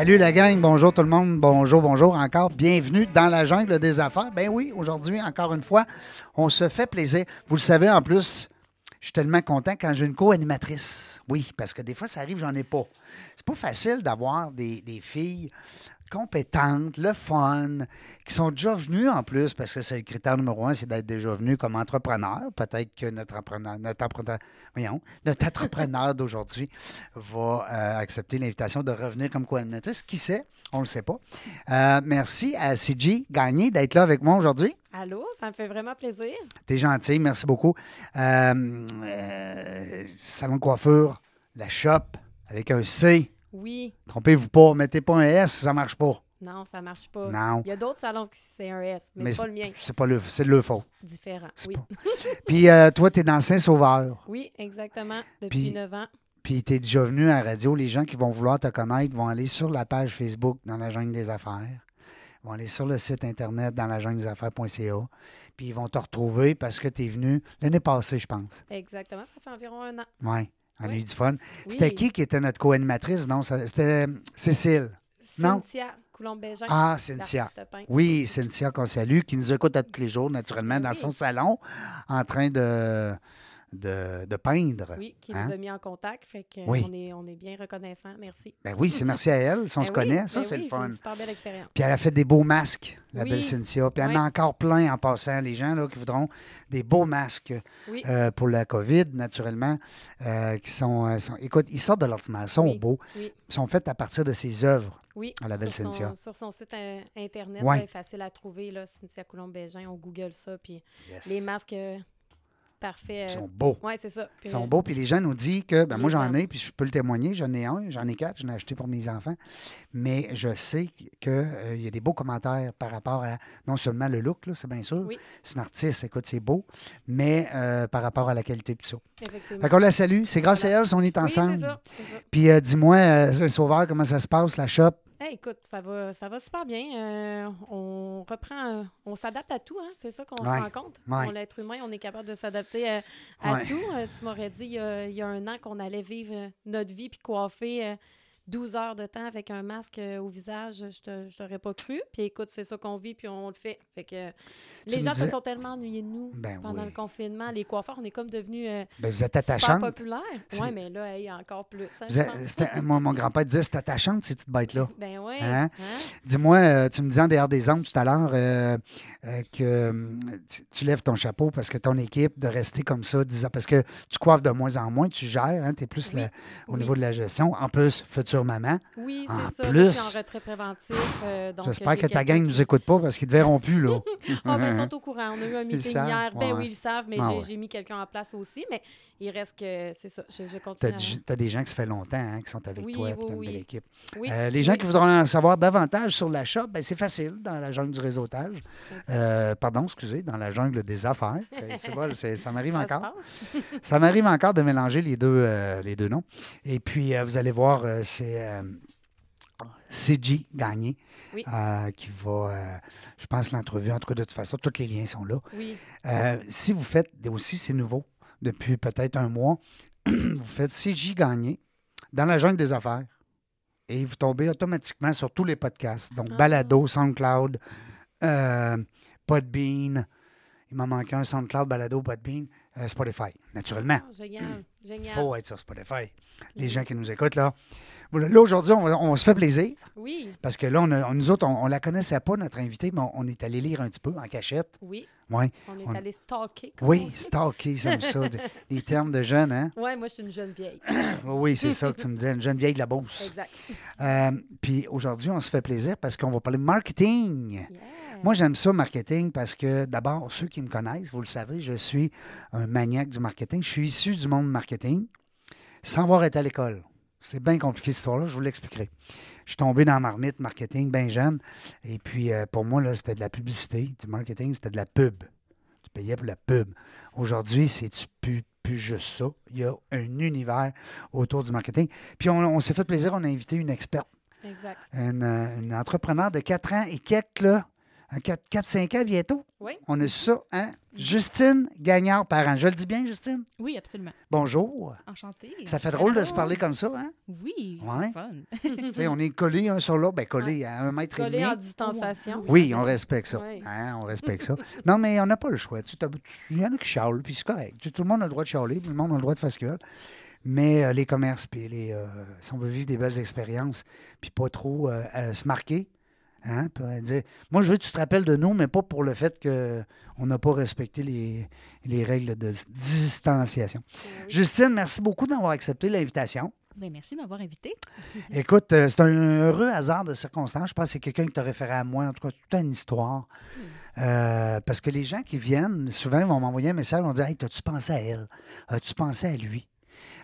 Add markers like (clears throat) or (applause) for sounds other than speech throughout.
Salut la gang, bonjour tout le monde, bonjour, bonjour encore. Bienvenue dans la jungle des affaires. Ben oui, aujourd'hui, encore une fois, on se fait plaisir. Vous le savez en plus, je suis tellement content quand j'ai une co-animatrice. Oui, parce que des fois, ça arrive, j'en ai pas. C'est pas facile d'avoir des, des filles compétentes, le fun, qui sont déjà venues en plus, parce que c'est le critère numéro un, c'est d'être déjà venu comme entrepreneur. Peut-être que notre entrepreneur, notre entrepreneur, voyons, notre entrepreneur (laughs) d'aujourd'hui va euh, accepter l'invitation de revenir comme co-animatrice. Qui sait? On ne le sait pas. Euh, merci à CG Gagné d'être là avec moi aujourd'hui. Allô, ça me fait vraiment plaisir. T'es gentil, merci beaucoup. Euh, euh, salon de coiffure, la shop, avec un C. Oui. Trompez-vous pas, mettez pas un S, ça marche pas. Non, ça marche pas. Non. Il y a d'autres salons qui c'est un S, mais, Mais c'est pas le mien. C'est pas le, c'est le faux. Différent. Oui. pas- Puis euh, toi, t'es dans Saint-Sauveur. (laughs) Oui, exactement. Depuis Puis- 9 ans. Puis t'es déjà venu à la radio. Les gens qui vont vouloir te connaître vont aller sur la page Facebook dans la jungle des affaires. Ils vont aller sur le site internet dans la jungle des affaires.ca. Puis ils vont te retrouver parce que tu es venu l'année passée, je pense. Exactement. Ça fait environ un an. Oui. On a eu du fun. Oui. C'était qui qui était notre co-animatrice? Non, c'était Cécile. Non? Cynthia Coulombe-Bégin. Ah, Cynthia. Oui, Cynthia qu'on salue, qui nous écoute à tous les jours, naturellement, dans Oui. son salon, en train de, de, de peindre. Oui, qui Hein? nous a mis en contact. Fait que Oui. on, est, on est bien reconnaissants. Merci. Ben oui, c'est merci à elle. Si on Ben se oui, connaît, ça, ben c'est oui, le fun. une super belle expérience. Puis elle a fait des beaux masques, la belle Cynthia. Puis elle en a encore plein en passant. Les gens là, qui voudront des beaux masques euh, pour la COVID, naturellement, euh, qui sont, euh, sont- Écoute, ils sortent de l'ordinaire, ils sont beaux. Oui. Ils sont faits à partir de ses œuvres. Oui, à la belle sur, Cynthia. son, sur son site euh, internet, Ouais. là, facile à trouver, là, Cynthia Coulombe-Bégin, on google ça, puis les masques, parfait. Ils euh, sont beaux. Oui, c'est ça. Puis, Ils sont euh, beaux. Puis les gens nous disent que, ben moi, j'en ai, puis je peux le témoigner. J'en ai un, j'en ai quatre, j'en ai acheté pour mes enfants. Mais je sais qu'il y a des beaux commentaires par rapport à non seulement le look, là, c'est bien sûr. Oui. C'est une artiste, écoute, c'est beau, mais euh, par rapport à la qualité, puis ça. Effectivement. Fait qu'on la salue. C'est grâce Voilà. à elle on est Oui, ensemble. c'est ça. Puis euh, dis-moi, euh, Sauveur, comment ça se passe, la shop? Hey, écoute, ça va, ça va super bien. Euh, on reprend, on s'adapte à tout, hein? c'est ça qu'on Ouais. se rend compte. Ouais. On, L'être humain, on est capable de s'adapter à, à Ouais. tout. Euh, tu m'aurais dit il y, a, il y a un an qu'on allait vivre notre vie puis coiffer euh, 12 heures de temps avec un masque euh, au visage. Je t'aurais pas cru. Puis écoute, c'est ça qu'on vit puis on le fait. Fait que Tu les gens disais- se sont tellement ennuyés de nous Ben pendant oui. le confinement. Les coiffeurs, on est comme devenus euh, Ben, vous êtes super attachante. populaires. Oui, mais là, hey, encore plus. hein, moi, mon grand-père disait c'est attachante, ces petites bêtes-là. (laughs) Ben oui. Hein? hein? Dis-moi, euh, tu me disais en dehors des ondes tout à l'heure euh, euh, que tu, tu lèves ton chapeau parce que ton équipe de rester comme ça, disant, parce que tu coiffes de moins en moins, tu gères, tu es plus Oui, la- au oui. niveau de la gestion. En plus, maman. Oui, c'est ça. plus. Je suis en retrait préventif. euh, J'espère j'ai que ta gang ne nous écoute pas parce qu'ils ne te verront plus. Là. (laughs) Ah, ben, ils (laughs) sont au courant. On a eu un meeting hier. Ben oui, ils le savent, mais Ah j'ai mis quelqu'un en place aussi. Mais il reste que c'est ça. Je, je Tu as, continue. des gens qui ça fait longtemps hein, qui sont avec Oui, toi oui, puis as une oui. belle équipe. Oui, Euh, les gens oui. qui voudront en savoir davantage sur la shop, ben, c'est facile dans la jungle du réseautage. Euh, pardon, excusez, dans la jungle des affaires. (laughs) C'est- ça m'arrive se encore. (laughs) Ça m'arrive encore de mélanger les deux, euh, les deux noms. Et puis, vous allez voir, c'est CG Gagné Oui. euh, qui va, euh, je pense, l'entrevue. En tout cas, de toute façon, tous les liens sont là. Oui, Euh, si vous faites, aussi, c'est nouveau, depuis peut-être un mois, (clears throat) vous faites CJ Gagné dans la jungle des affaires et vous tombez automatiquement sur tous les podcasts. Donc, Ah. Balado, SoundCloud, euh, Podbean. Il m'en manque un, SoundCloud, Balado, Podbean, euh, Spotify, naturellement. Ah, génial. Il Génial. faut être sur Spotify. Les gens qui nous écoutent, là. Là, aujourd'hui, on, se fait plaisir Oui, parce que là, on a- nous autres, on ne la connaissait pas, notre invité, mais on, on est allé lire un petit peu en cachette. oui. Ouais. On est allé stalker. Oui, stalker, j'aime ça. Les (laughs) termes de jeunes, hein? Ouais, moi, je suis une jeune vieille. (coughs) Oui, c'est ça que tu me disais, une jeune vieille de la Beauce. Exact. Euh, Puis aujourd'hui, on se fait plaisir parce qu'on va parler marketing. Yeah. Moi, j'aime ça, marketing, parce que d'abord, ceux qui me connaissent, vous le savez, je suis un maniaque du marketing. Je suis issu du monde marketing sans avoir été à l'école. C'est bien compliqué, cette histoire-là, je vous l'expliquerai. Je suis tombé dans la marmite marketing bien jeune. Et puis, euh, pour moi, là, c'était de la publicité. Du marketing, c'était de la pub. Tu payais pour la pub. Aujourd'hui, c'est plus, plus juste ça? Il y a un univers autour du marketing. Puis, on, on s'est fait plaisir, on a invité une experte Exact. une, euh, une entrepreneur de 4 ans et quelques, là, 4-5 ans bientôt. Oui. On a ça, hein? Justine Gagnard parent. Je le dis bien, Justine? Oui, absolument. Bonjour. Enchantée. Ça fait drôle de se parler comme ça, hein? Oui, Ouais. c'est fun. (laughs) Tu sais, on est collés un sur l'autre. Ben, collés à un mètre et Collé demi. en distanciation. Oui, on respecte ça. Oui. Hein, on respecte ça. Non, mais on n'a pas le choix. Il y en a qui chialent, puis c'est correct. Tout le monde a le droit de chialer, puis le monde a le droit de faire ce qu'il veut. Mais euh, les commerces, puis les, euh, si on veut vivre des belles expériences, puis pas trop euh, se marquer, hein, dire, moi, je veux que tu te rappelles de nous, mais pas pour le fait qu'on n'a pas respecté les, les règles de distanciation. Oui. Justine, merci beaucoup d'avoir accepté l'invitation. Ben, merci de m'avoir invité. (laughs) Écoute, euh, c'est un heureux hasard de circonstances. Je pense que c'est quelqu'un qui t'a référé à moi. En tout cas, toute une histoire. Euh, parce que les gens qui viennent, souvent, vont m'envoyer un message, vont dire Hey, as-tu pensé à elle? As-tu pensé à lui?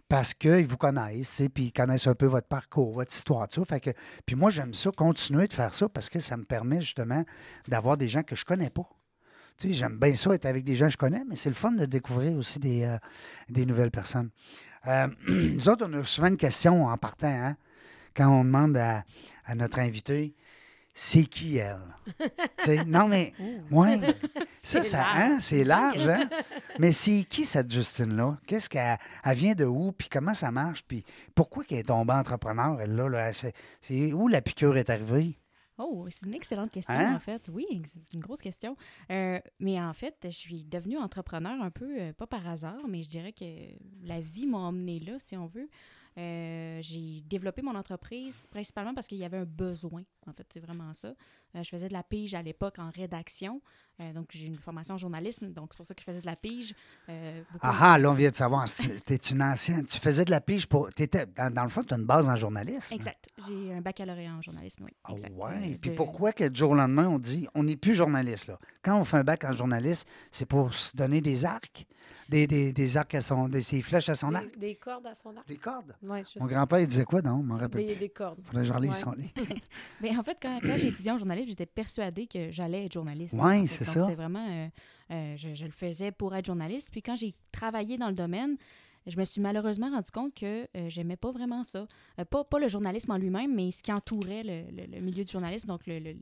Parce qu'ils vous connaissent, puis ils connaissent un peu votre parcours, votre histoire, tout ça. Fait que, puis moi, j'aime ça, continuer de faire ça parce que ça me permet justement d'avoir des gens que je connais pas. Tu sais, j'aime bien ça être avec des gens que je connais, mais c'est le fun de découvrir aussi des, euh, des nouvelles personnes. Euh, (clears throat) nous autres, on a souvent une question en partant, hein, quand on demande à notre invité c'est qui elle? Non, mais, (laughs) ouais, (laughs) ça, C'est ça, large. hein, c'est (laughs) large, hein? Mais c'est qui cette Justine-là? Qu'est-ce qu'elle elle vient de où? Puis comment ça marche? Puis pourquoi qu'elle est tombée entrepreneur, elle, là? là? C'est, c'est où la piqûre est arrivée? Oh, c'est une excellente question, Hein? en fait. Oui, c'est une grosse question. Euh, mais en fait, je suis devenue entrepreneur un peu, euh, pas par hasard, mais je dirais que la vie m'a emmenée là, si on veut. Euh, j'ai développé mon entreprise principalement parce qu'il y avait un besoin. En fait, c'est vraiment ça. Euh, je faisais de la pige à l'époque en rédaction. Euh, donc, j'ai une formation en journalisme, donc c'est pour ça que je faisais de la pige. Euh, Ah ah, là, on vient de savoir. Tu es une ancienne. Tu faisais de la pige pour. T'étais, dans, dans le fond, tu as une base en journalisme. Exact. J'ai un baccalauréat en journalisme, oui. Ah Exact. ouais. Euh, Puis de- pourquoi que du jour au lendemain, on dit on n'est plus journaliste, là? Quand on fait un bac en journaliste, c'est pour se donner des arcs, des, des, des arcs à son. des, des flèches à son arc, Des, des cordes à son arc. des cordes? Oui, je Mon grand-père, il disait quoi, non? Je me rappelle. Des, des cordes. Faudrait que je relise Ouais. son livre. Mais (laughs) en fait, quand, quand j'ai étudié en journalisme, j'étais persuadée que j'allais être journaliste. En fait. c'est ça. C'était vraiment. euh, euh, je, je le faisais pour être journaliste. Puis quand j'ai travaillé dans le domaine, je me suis malheureusement rendu compte que euh, j'aimais pas vraiment ça. Euh, pas, pas le journalisme en lui-même, mais ce qui entourait le, le- le milieu du journalisme. Donc, le-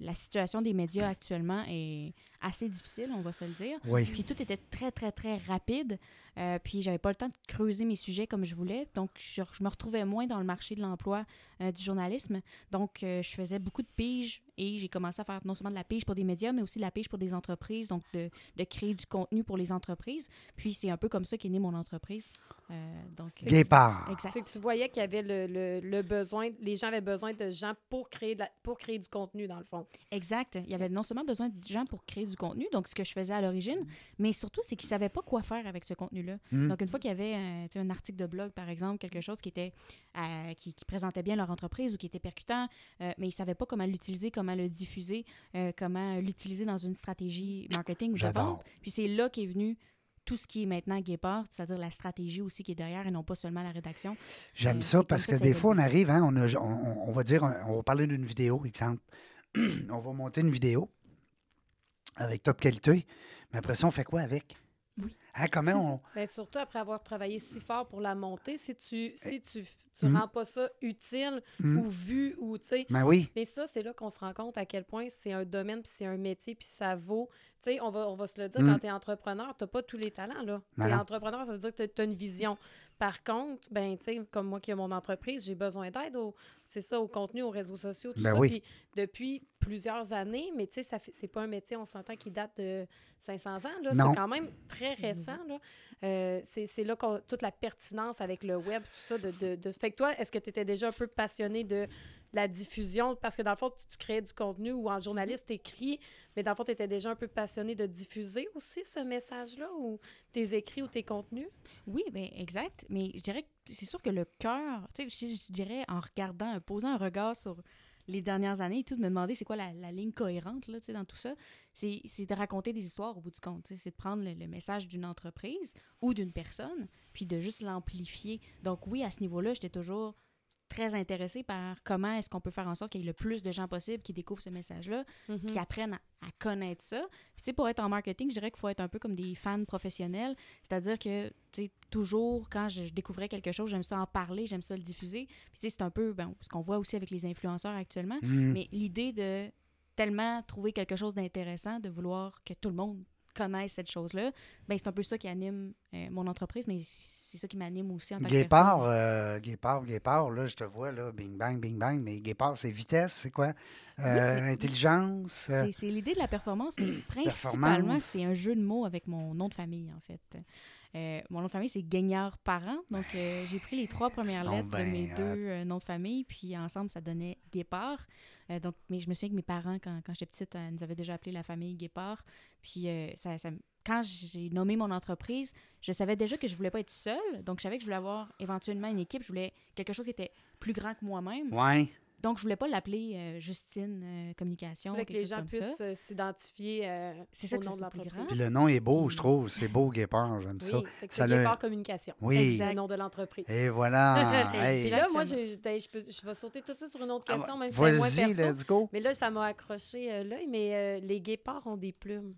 la situation des médias actuellement est assez difficile, on va se le dire. Oui. Puis tout était très, très, très rapide. Euh, puis j'avais pas le temps de creuser mes sujets comme je voulais. Donc, je, je me retrouvais moins dans le marché de l'emploi euh, du journalisme. Donc, euh, je faisais beaucoup de piges et j'ai commencé à faire non seulement de la pige pour des médias, mais aussi de la pige pour des entreprises. Donc, de, de créer du contenu pour les entreprises. Puis, c'est un peu comme ça qu'est née mon entreprise. Euh, donc, C'est- Guépard. Exact. C'est que tu voyais qu'il y avait le, le- le besoin, les gens avaient besoin de gens pour créer, de la- pour créer du contenu, dans le fond. Exact. Il y avait non seulement besoin de gens pour créer du contenu, donc ce que je faisais à l'origine, mais surtout, c'est qu'ils ne savaient pas quoi faire avec ce contenu-là. Mm. Donc, une fois qu'il y avait euh, un article de blog, par exemple, quelque chose qui était euh, qui, qui présentait bien leur entreprise ou qui était percutant, euh, mais ils ne savaient pas comment l'utiliser, comment le diffuser, euh, comment l'utiliser dans une stratégie marketing ou de vente. Puis c'est là qu'est venu tout ce qui est maintenant Guépard, c'est-à-dire la stratégie aussi qui est derrière et non pas seulement la rédaction. J'aime Euh, ça parce que ça des fois, on arrive, hein, on, a- on- va dire, on va parler d'une vidéo, exemple. (clears throat) on va monter une vidéo avec top qualité, mais après ça, on fait quoi avec? Hein, comment on. Mais surtout après avoir travaillé si fort pour la monter, si tu si tu, tu Mm. rends pas ça utile Mm. ou vu ou tu sais. Ben oui. Mais ça, c'est là qu'on se rend compte à quel point c'est un domaine, puis c'est un métier, puis ça vaut. Tu sais, on va, on va se le dire, Mm. quand tu es entrepreneur, tu pas tous les talents. là. Non, Tu es entrepreneur, ça veut dire que tu as une vision. Par contre, ben, tu sais, comme moi qui ai mon entreprise, j'ai besoin d'aide au, c'est ça, au contenu, aux réseaux sociaux, tout Ben ça. oui. Puis depuis plusieurs années, mais tu sais, c'est pas un métier, on s'entend, qui date de 500 ans. là. Non. C'est quand même très récent. Là. Euh, c'est, c'est là qu'on toute la pertinence avec le web, tout ça. De, de, de... Fait que toi, est-ce que tu étais déjà un peu passionné de la diffusion? Parce que dans le fond, tu, tu créais du contenu ou en journaliste, t'écris, mais dans le fond, tu étais déjà un peu passionné de diffuser aussi ce message-là ou tes écrits ou tes contenus? Oui, bien, exact. Mais je dirais que c'est sûr que le cœur, tu sais, je, dirais en regardant, posant un regard sur les dernières années et tout, de me demander c'est quoi la, la ligne cohérente là, dans tout ça, c'est de raconter des histoires au bout du compte. C'est de prendre le, le message d'une entreprise ou d'une personne, puis de juste l'amplifier. Donc oui, à ce niveau-là, j'étais toujours très intéressée par comment est-ce qu'on peut faire en sorte qu'il y ait le plus de gens possible qui découvrent ce message-là, Mhm. qui apprennent à, à connaître ça. Puis, tu sais, pour être en marketing, je dirais qu'il faut être un peu comme des fans professionnels. C'est-à-dire que, tu sais, toujours, quand je, je découvrais quelque chose, j'aime ça en parler, j'aime ça le diffuser. Puis, tu sais, c'est un peu ben, ce qu'on voit aussi avec les influenceurs actuellement. Mm. Mais l'idée de tellement trouvé quelque chose d'intéressant de vouloir que tout le monde connaisse cette chose-là. Ben, c'est un peu ça qui anime euh, mon entreprise, mais c'est ça qui m'anime aussi en tant que Guépard, euh, Guépard, Guépard, là, je te vois, là, bing, bang, bing, bang, mais Guépard, c'est vitesse, c'est quoi? Euh, c'est- intelligence? euh, C'est- l'idée de la performance, mais (clears throat) principalement, c'est un jeu de mots avec mon nom de famille, en fait. Euh, mon nom de famille, c'est Gagnard Parent. Donc, euh, j'ai pris les trois premières lettres de mes deux euh, noms de famille, puis ensemble, ça donnait Guépard. Euh, donc, mais je me souviens que mes parents, quand, quand j'étais petite, euh, nous avaient déjà appelé la famille Guépard. Puis, euh, ça, ça- quand j'ai nommé mon entreprise, je savais déjà que je voulais pas être seule. Donc, je savais que je voulais avoir éventuellement une équipe. Je voulais quelque chose qui était plus grand que moi-même. Ouais. Donc, je voulais pas l'appeler euh, Justine euh, Communication. voulais que quelque les chose gens comme ça. puissent euh, s'identifier euh, C'est ça au que nom de l'entreprise. Puis le nom est beau, je trouve. C'est beau, Guépard, j'aime ça. Oui, Ça c'est l'a- Guépard Communication. Oui. C'est le nom de l'entreprise. Et voilà. (laughs) Hey. là, moi, je, ben, je, peux- je vais sauter tout de suite sur une autre Ah, question, même si c'est moins Vas-y, perso. let's go. Mais là, ça m'a accroché euh, l'œil, mais euh, les guépards ont des plumes.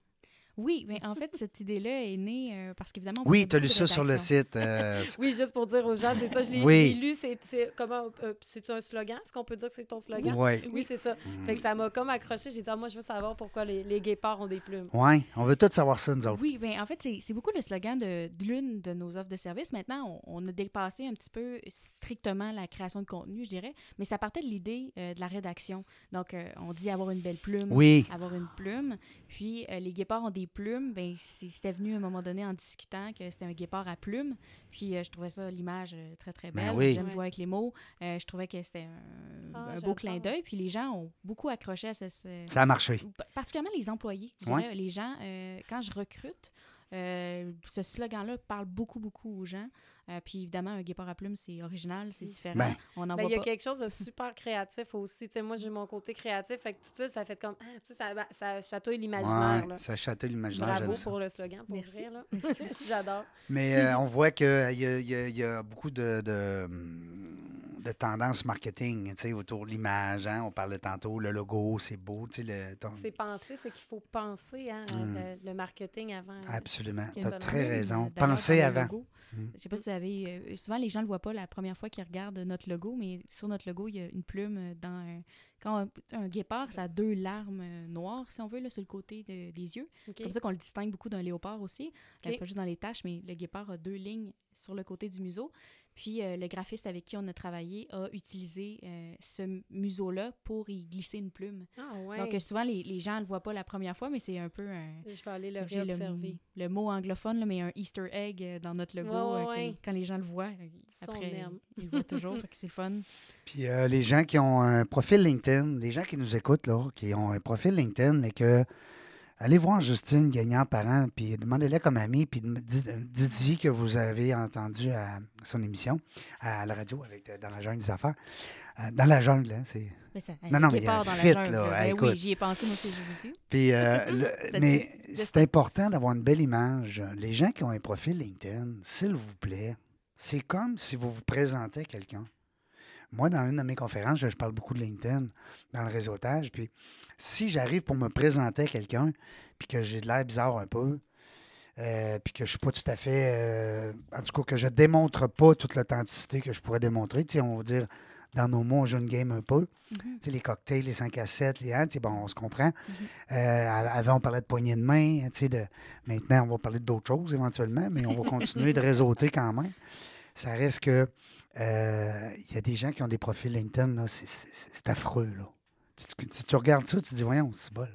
Oui, mais en fait, cette idée-là est née euh, parce qu'évidemment. Oui, tu as lu ça sur le site. euh, (laughs) Oui, juste pour dire aux gens, c'est ça, je l'ai Oui. lu, c'est comment, euh, c'est un slogan? Est-ce qu'on peut dire que c'est ton slogan? ouais. Oui, c'est ça. Fait que ça m'a comme accroché. J'ai dit, ah, moi, je veux savoir pourquoi les, les guépards ont des plumes. Ouais, on veut tous savoir ça, nous autres. Oui, bien, en fait, c'est beaucoup le slogan de, de l'une de nos offres de services. Maintenant, on, on a dépassé un petit peu strictement la création de contenu, je dirais, mais ça partait de l'idée de la rédaction. Donc, on dit avoir une belle plume, Oui. avoir une plume. Puis, les guépards ont des plumes. Ben, c'était venu à un moment donné en discutant que c'était un guépard à plumes. Puis, euh, je trouvais ça, l'image, euh, très, très Ben belle. oui. J'aime Ouais. jouer avec les mots. Euh, je trouvais que c'était un, Ah, un beau clin d'œil. Puis, les gens ont beaucoup accroché à ce- ce, Ça a marché. Pa- particulièrement les employés. Je Ouais. dirais, les gens, euh, quand je recrute, euh, ce slogan-là parle beaucoup, beaucoup aux gens. Euh, puis évidemment, un guépard à plumes, c'est original, c'est différent. Ben. On Ben, voit il y a pas. quelque chose de (laughs) super créatif aussi. Tu sais, moi, j'ai mon côté créatif. Fait que tout ça, ça fait comme. Ah, tu sais, ça, ça chatouille l'imaginaire. Ouais, ça chatouille l'imaginaire. Bravo ça. pour le slogan, pour Merci. Là. (laughs) J'adore. Mais euh, on voit qu'il y, a- y a- y a beaucoup de, de, de tendances marketing tu sais, autour de l'image. hein. On parlait tantôt, le logo, c'est beau. tu sais, Le, ton- C'est penser, c'est qu'il faut penser hein, Mm. le, le marketing avant. Absolument. Tu as très raison. euh, le avant. logo. Mm. Je sais pas si vous avez... euh, souvent, les gens ne le voient pas la première fois qu'ils regardent notre logo, mais sur notre logo, il y a une plume dans... un- quand un, un guépard, ça a deux larmes euh, noires, si on veut, là, sur le côté de- des yeux. C'est comme ça qu'on le distingue beaucoup d'un léopard aussi. Euh, OK. pas juste dans les taches, mais le guépard a deux lignes sur le côté du museau. Puis euh, le graphiste avec qui on a travaillé a utilisé euh, ce museau-là pour y glisser une plume. Ah, ouais. Donc euh, souvent, les, les gens ne le voient pas la première fois, mais c'est un peu un... je vais aller le réobserver. le, le mot anglophone, là, mais un Easter egg dans notre logo. Ouais, ouais, euh, que- ouais. quand les gens le voient, Son après, ils le voient toujours, fait que c'est (laughs) fun. Puis euh, les gens qui ont un profil LinkedIn, les gens qui nous écoutent, là, qui ont un profil LinkedIn, mais que. Allez voir Justine Gagnant parent, puis demandez-la comme amie, puis dites-y que vous avez entendu à son émission à la radio avec euh, Dans la jungle des affaires. Euh, dans la jungle, hein, c'est. Ça, Non, non, mais il y a un fit, la jungle. là. Ben oui, j'y ai pensé, moi aussi, je vous dis. Puis, euh, (laughs) le- T'as mais c'est important d'avoir une belle image. Les gens qui ont un profil LinkedIn, s'il vous plaît, c'est comme si vous vous présentez à quelqu'un. Moi, dans une de mes conférences, je, je parle beaucoup de LinkedIn dans le réseautage. Puis, si j'arrive pour me présenter à quelqu'un, puis que j'ai de l'air bizarre un peu, euh, puis que je ne suis pas tout à fait. euh, en tout cas, que je ne démontre pas toute l'authenticité que je pourrais démontrer, tu sais, on va dire, dans nos mots, on joue une game un peu. Mhm. Tu sais, les cocktails, les 5 à 7, les hein, tu sais, bon, on se comprend. Mhm. Euh, avant, on parlait de poignée de main. tu sais, De, maintenant, on va parler d'autres choses éventuellement, mais on va continuer de (laughs) réseauter quand même. Ça reste que euh, il y a des gens qui ont des profils LinkedIn, là, c'est, c'est- c'est affreux. Là. Si, tu, si tu regardes ça, tu te dis, voyons, c'est bol.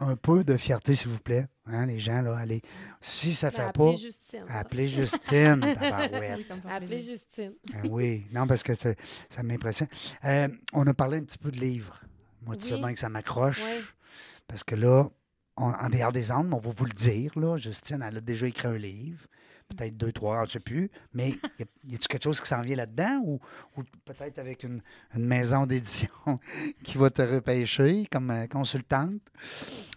Un peu de fierté, s'il vous plaît. Hein, les gens, là, allez. Si ça Ben, fait appelez pas, Justine. appelez Justine. (laughs) Oui, Appelez. Justine. Ah oui, non, parce que ça, ça m'impressionne. Euh, on a parlé un petit peu de livres. Moi, tu sais bien que ça m'accroche. Oui. Parce que là, on- en dehors des armes, on va vous le dire, là, Justine, elle a déjà écrit un livre. Peut-être deux, trois, je ne sais plus. Mais y a-t-il quelque chose qui s'en vient là-dedans ou, ou peut-être avec une, une maison d'édition (laughs) qui va te repêcher comme euh, consultante?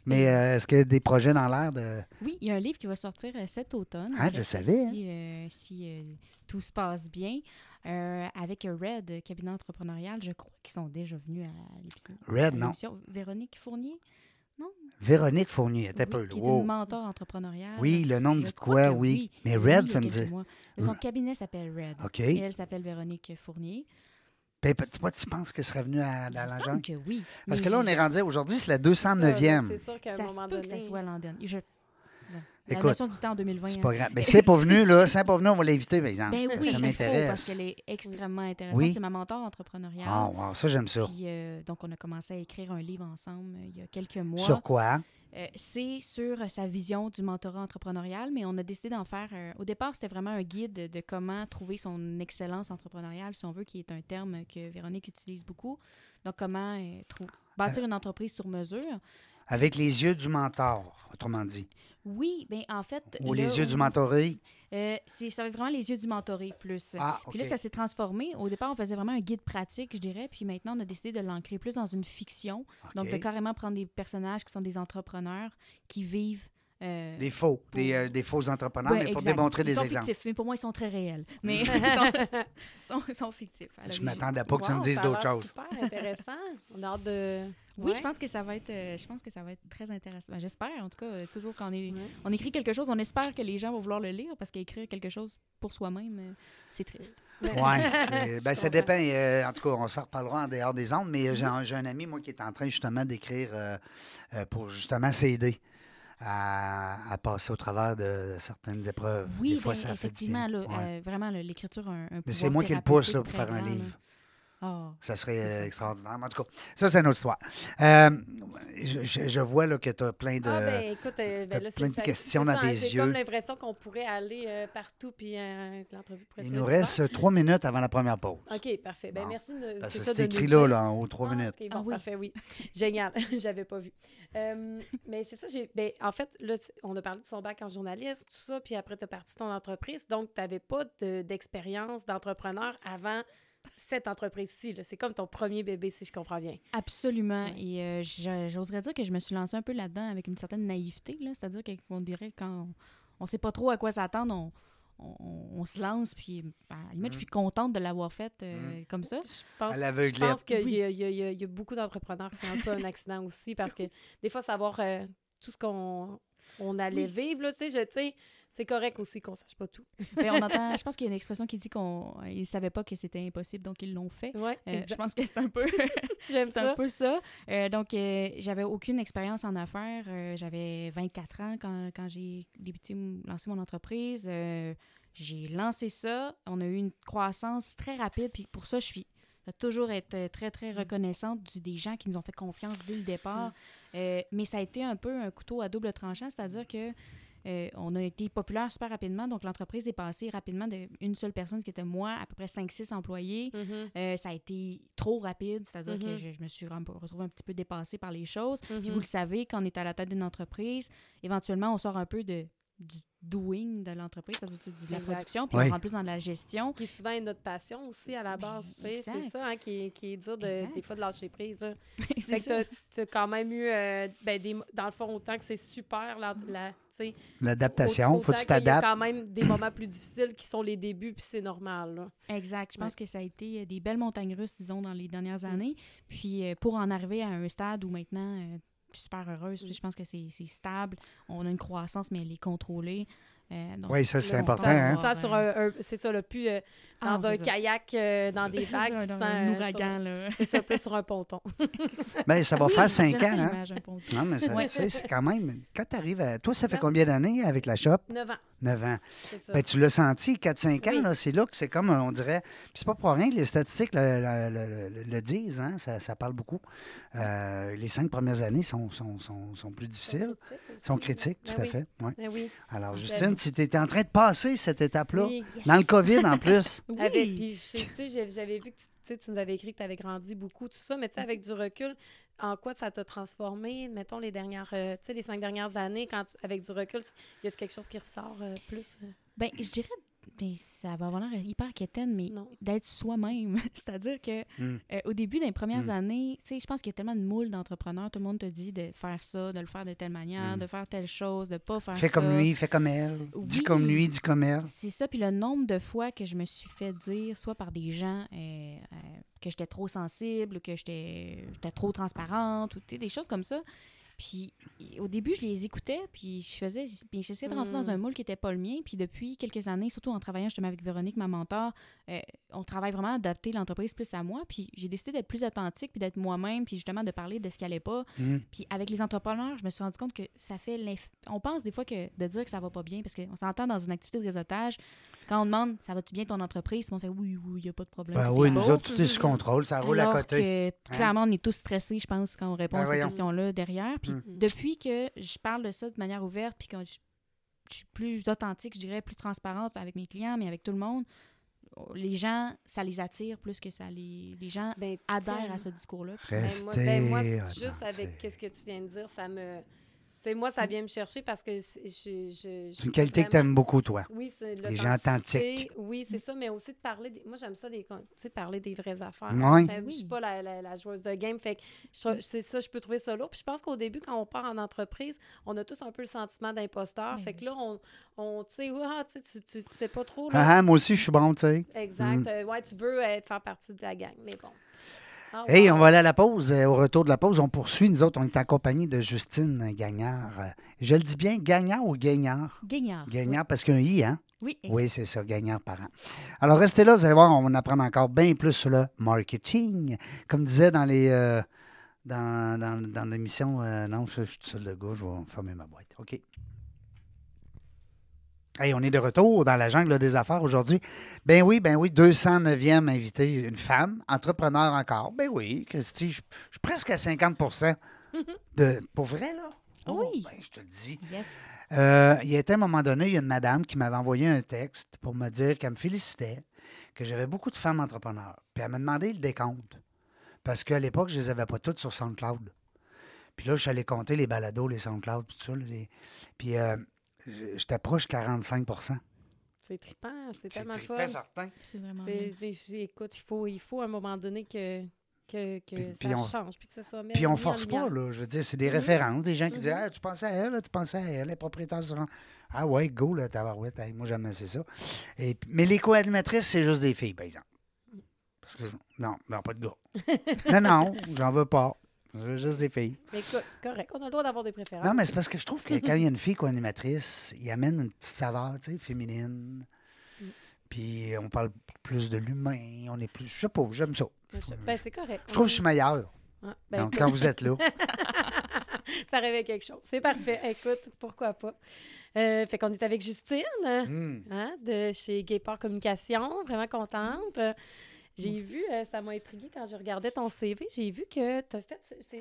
Mais euh, est-ce qu'il y a des projets dans l'air de. Oui, il y a un livre qui va sortir euh, cet automne. Ah, je savais, Si, euh, si, euh, tout se passe bien. Avec Red, cabinet entrepreneurial, je crois qu'ils sont déjà venus à l'épisode. Red, à non. Véronique Fournier. Véronique Fournier, était oui, peu qui est une mentor entrepreneuriale. Oui, le nom me dit quoi, oui. Mais Red, ça me dit. mois. Mais Son cabinet s'appelle Red. OK. Et elle s'appelle Véronique Fournier. Ben, tu, toi, tu penses que serait venu à, à la que oui. Parce Mais que là, on est rendu aujourd'hui, c'est la Ça, 209e. C'est sûr qu'à un Ça moment donné. que ça soit l'an dernier. Je... La Écoute, notion du temps en 2020. C'est hein. pas grave. Ben, (laughs) c'est pas venu, là. C'est pas venu, on va l'inviter, par exemple. Ben oui, ça faut parce m'intéresse. qu'elle est extrêmement intéressante. Oui. C'est ma mentor entrepreneuriale. Ah, wow, ça, j'aime ça. Puis, euh, donc, on a commencé à écrire un livre ensemble euh, il y a quelques mois. Sur quoi? Euh, c'est sur sa vision du mentorat entrepreneurial, mais on a décidé d'en faire. euh, au départ, c'était vraiment un guide de, comment trouver son excellence entrepreneuriale, si on veut, qui est un terme que Véronique utilise beaucoup. Donc, comment bâtir une entreprise sur mesure. Avec les yeux du mentor, autrement dit. Oui, bien, en fait. Ou là les yeux du mentoré. Euh, c'est, ça va vraiment les yeux du mentoré plus. Ah, OK. Puis là, ça s'est transformé. Au départ, on faisait vraiment un guide pratique, je dirais. Puis maintenant, on a décidé de l'ancrer plus dans une fiction. Donc, de carrément prendre des personnages qui sont des entrepreneurs qui vivent. euh, Des faux, des, euh, des faux entrepreneurs, ouais, mais pour exact. démontrer ils des sont exemples. fictifs, mais pour moi, ils sont très réels. (laughs) Mais ils sont, (laughs) sont- ils sont fictifs. Je l'origine. m'attendais pas que ça me Wow, dise d'autres choses. super intéressant. On a hâte de. Oui, Ouais. je pense que ça va être, euh, je pense que ça va être très intéressant. Ben, J'espère, en tout cas, euh, toujours quand on, est, Ouais. on écrit quelque chose, on espère que les gens vont vouloir le lire parce qu'écrire quelque chose pour soi-même, euh, c'est triste. Oui, (laughs) ben, ça dépend. euh, en tout cas, on s'en reparlera en dehors des ondes, mais j'ai un, j'ai un ami, moi, qui est en train justement d'écrire euh, euh, pour justement s'aider à, à passer au travers de certaines épreuves. Oui, des fois, ben, ça fait du effectivement, bien. là, Ouais. euh, vraiment, l'écriture a un, un mais c'est moi qui le pousse là, pour faire un grand, là. livre. Ah. Ça serait extraordinaire. En tout cas, ça, c'est une autre histoire. Euh, je, vois là, que tu as plein de. Ah, ben écoute, euh, ben, là, plein de ça- questions dans ça, tes J'ai yeux. comme l'impression qu'on pourrait aller euh, partout, puis euh, l'entrevue pourrait Il nous reste trois minutes avant la première pause. OK, parfait. Ben, Bon. merci de, Parce c'est que ça, c'est de nous écrit là, là, en haut, trois Ah, minutes. OK, bon, Ah oui. parfait, oui. (laughs) Génial. (laughs) J'avais pas vu. Euh, mais c'est ça, j'ai. Ben, en fait, là, on a parlé de son bac en journalisme, tout ça, puis après, tu as parti ton entreprise. Donc, tu n'avais pas de- d'expérience d'entrepreneur avant cette entreprise-ci. C'est comme ton premier bébé, si je comprends bien. Absolument. Ouais. Et euh, j'oserais dire que je me suis lancée un peu là-dedans avec une certaine naïveté. C'est-à-dire qu'on dirait quand on ne sait pas trop à quoi s'attendre, on, on- on se lance. Puis, ben, à la limite, je suis contente de l'avoir faite euh, comme ça. Je pense, À je pense qu'il Oui. y, a- y y beaucoup d'entrepreneurs, c'est un peu un accident aussi, parce que (laughs) des fois, savoir euh, tout ce qu'on on allait vivre, là, tu sais, je- tu sais, c'est correct aussi qu'on sache pas tout. (laughs) Ben, on entend, je pense qu'il y a une expression qui dit qu'on ne savaient pas que c'était impossible, donc ils l'ont fait. Ouais, Euh, je pense que c'est un peu (laughs) J'aime un ça. peu ça. Euh, donc, euh, j'avais aucune expérience en affaires. Euh, j'avais 24 ans quand, quand j'ai débuté, lancé mon entreprise. J'ai lancé ça. On a eu une croissance très rapide. Puis pour ça, je suis toujours été très, très reconnaissante du- des gens qui nous ont fait confiance dès le départ. Euh, mais ça a été un peu un couteau à double tranchant, c'est-à-dire que euh, on a été populaire super rapidement, donc l'entreprise est passée rapidement d'une seule personne qui était moi, à peu près 5-6 employés. Mhm, Euh, ça a été trop rapide, c'est-à-dire que Mhm. je, je me suis retrouvée un petit peu dépassée par les choses. Puis mhm. vous le savez, quand on est à la tête d'une entreprise, éventuellement, on sort un peu de, du doing de l'entreprise, c'est-à dire de la Exact. production, puis Oui. on rentre plus dans la gestion. Qui souvent est notre passion aussi à la base. tu sais, c'est ça hein, qui, est, qui est dur de, des fois de lâcher prise. (laughs) C'est Fait ça. que tu as quand même eu, euh, ben, des, dans le fond, autant que c'est super, la, la- tu sais, L'adaptation, au- faut que tu autant qu'il y a t'adaptes. quand même des moments plus difficiles qui sont les débuts, puis c'est normal. Là. Exact. Je Ouais. pense que ça a été euh, des belles montagnes russes, disons, dans les dernières années. Puis euh, pour en arriver à un stade où maintenant, euh, je suis super heureuse, je pense que c'est stable. On a une croissance, mais elle est contrôlée. Euh, donc, Oui, ça, c'est important. tu sens- Hein? sur un, un- c'est ça, le plus euh, Ah, dans un ça. kayak, euh, dans des (laughs) vagues, ça, tu sens un ouragan. C'est ça, plus sur un ponton. (laughs) Ben, ça va Oui, faire cinq ça, ans. Hein? Non, mais ça, Ouais. c'est quand même. Quand tu arrives à. Toi, ça fait Non. combien d'années avec la shop? 9 ans, 9 ans. ça. Ben, tu l'as senti, 4-5 ans, Oui. là, c'est là que c'est comme, on dirait. Puis c'est pas pour rien que les statistiques le, le- le- le- le disent, hein, ça, ça parle beaucoup. Euh, les cinq premières années sont, sont, sont, sont plus difficiles, aussi. sont critiques, Ben tout à oui. fait. ouais. Ben oui. Alors, Ben Justine, tu étais en train de passer cette étape-là, Oui. dans le COVID en plus. (laughs) Oui. Avec, puis, j'avais vu que tu, tu sais, tu nous avais écrit que tu avais grandi beaucoup, tout ça, mais tu sais, avec du recul, en quoi ça t'a transformé, mettons, les dernières, euh, tu sais, les cinq dernières années, quand tu- avec du recul, y a-t-il quelque chose qui ressort euh, plus? euh? Ben, je dirais, mais ça va avoir l'air hyper quétaine, mais d'être soi-même. (laughs) C'est-à-dire que Mm. euh, au début des premières Mm. années, tu sais, je pense qu'il y a tellement de moules d'entrepreneurs, tout le monde te dit de faire ça, de le faire de telle manière, Mm. de faire telle chose, de pas faire Fais ça. comme lui, fais comme elle. Dis Oui. comme lui, dis comme elle. C'est ça, puis le nombre de fois que je me suis fait dire, soit par des gens, euh, euh, que j'étais trop sensible, ou que j'étais j'étais trop transparente, ou tu sais, des choses comme ça. Puis au début, je les écoutais, puis je faisais, puis j'essayais de rentrer dans Mm. un moule qui n'était pas le mien. Puis depuis quelques années, surtout en travaillant justement avec Véronique, ma mentor, euh, on travaille vraiment à adapter l'entreprise plus à moi. Puis j'ai décidé d'être plus authentique, puis d'être moi-même, puis justement de parler de ce qui allait pas. Mm. Puis avec les entrepreneurs, je me suis rendu compte que ça fait On pense des fois que de dire que ça va pas bien, parce qu'on s'entend dans une activité de réseautage, quand on demande ça va-tu bien ton entreprise, on fait oui, oui, il n'y a pas de problème. Ben oui, nous autres, tout est sous contrôle, ça roule Alors à côté. que clairement, on est tous stressés, je pense, quand on répond Ben à ces questions-là derrière. Puis Mm. depuis que je parle de ça de manière ouverte, puis quand je, je suis plus authentique, je dirais, plus transparente avec mes clients, mais avec tout le monde, les gens, ça les attire plus que ça les... Les gens Ben, adhèrent à ce discours-là. Ben, moi, ben, moi, juste avec qu'est-ce que tu viens de dire, ça me. Tu sais, moi, ça vient me chercher parce que je. je, C'est une qualité que tu aimes beaucoup, toi. Oui, c'est Les gens authentiques. Oui, c'est ça, mais aussi de parler. des- Moi, j'aime ça, des, tu sais, parler des vraies affaires. J'aime- Je suis pas la, la- la joueuse de game. Fait que c'est ça, je peux trouver ça lourd. Puis je pense qu'au début, quand on part en entreprise, on a tous un peu le sentiment d'imposteur. Ben Fait que oui. là, on, on tu sais, ah, tu, sais, tu, tu, sais pas trop. Là. Ah, ah, moi aussi, je suis bon, tu sais. Exact. Mm. Euh, ouais, tu veux être, faire partie de la gang, mais bon. Ah, Hey, on va aller à la pause. Euh, Au retour de la pause, on poursuit. Nous autres, on est accompagnés de Justine Gagnard. Euh, Je le dis bien, Gagnard ou Gagnard? Gagnard. Gagnard, parce qu'il y a un I, hein? Oui. Oui, c'est ça, Gagnard par an. Alors, restez là, vous allez voir, on va en apprendre encore bien plus sur le marketing. Comme disait dans les... euh, dans, dans, dans l'émission, euh, non, je, je suis tout seul de gars, je vais fermer ma boîte. OK. Hey, on est de retour dans la jungle des affaires aujourd'hui. Ben oui, ben oui, 209e invité, une femme, entrepreneur encore. Ben oui, Christy, je, suis presque à 50 (laughs) de. Pour vrai, là? Oh, Oui. ben, je te le dis. Yes. Euh, il y a été un moment donné, il y a une madame qui m'avait envoyé un texte pour me dire qu'elle me félicitait, que j'avais beaucoup de femmes entrepreneurs. Puis elle m'a demandé le décompte. Parce qu'à l'époque, je ne les avais pas toutes sur SoundCloud. Puis là, je suis allé compter les balados, les SoundCloud, tout ça. les- Puis euh, j'étais proche 45% C'est trippant, c'est C'est tellement trippant, fun. certain. C'est C'est- je- écoute, il faut, il faut à un moment donné que, que, que Puis- ça puis on- change, puis que ça soit Puis on force pas, là. Je veux dire, c'est des Mhm. références, des gens qui disent Mhm. Ah, tu pensais à elle, tu pensais à elle, les propriétaires se rendent. Ah ouais, go, là, tabarouette. Hey, moi, j'aime assez ça. Et, mais les co-animatrices, c'est juste des filles, par exemple. Parce que, je- non, non, pas de gars. (laughs) non, non, j'en veux pas. Je veux juste des filles. Mais écoute, c'est correct. On a le droit d'avoir des préférences. Non, mais c'est parce que je trouve que (laughs) quand il y a une fille co-animatrice, il amène une petite saveur, tu sais, féminine. Mm. Puis on parle plus de l'humain, on est plus. Je sais pas, j'aime ça. Ben, c'est correct. Je trouve que je suis meilleur. Ah, ben, Donc, quand vous êtes là. (laughs) ça réveille quelque chose. C'est parfait. Écoute, pourquoi pas? Euh, fait qu'on est avec Justine hum. hein, de chez Gayport Communication. Vraiment contente. Euh, J'ai vu, euh, ça m'a intriguée quand je regardais ton CV. J'ai vu que tu as fait.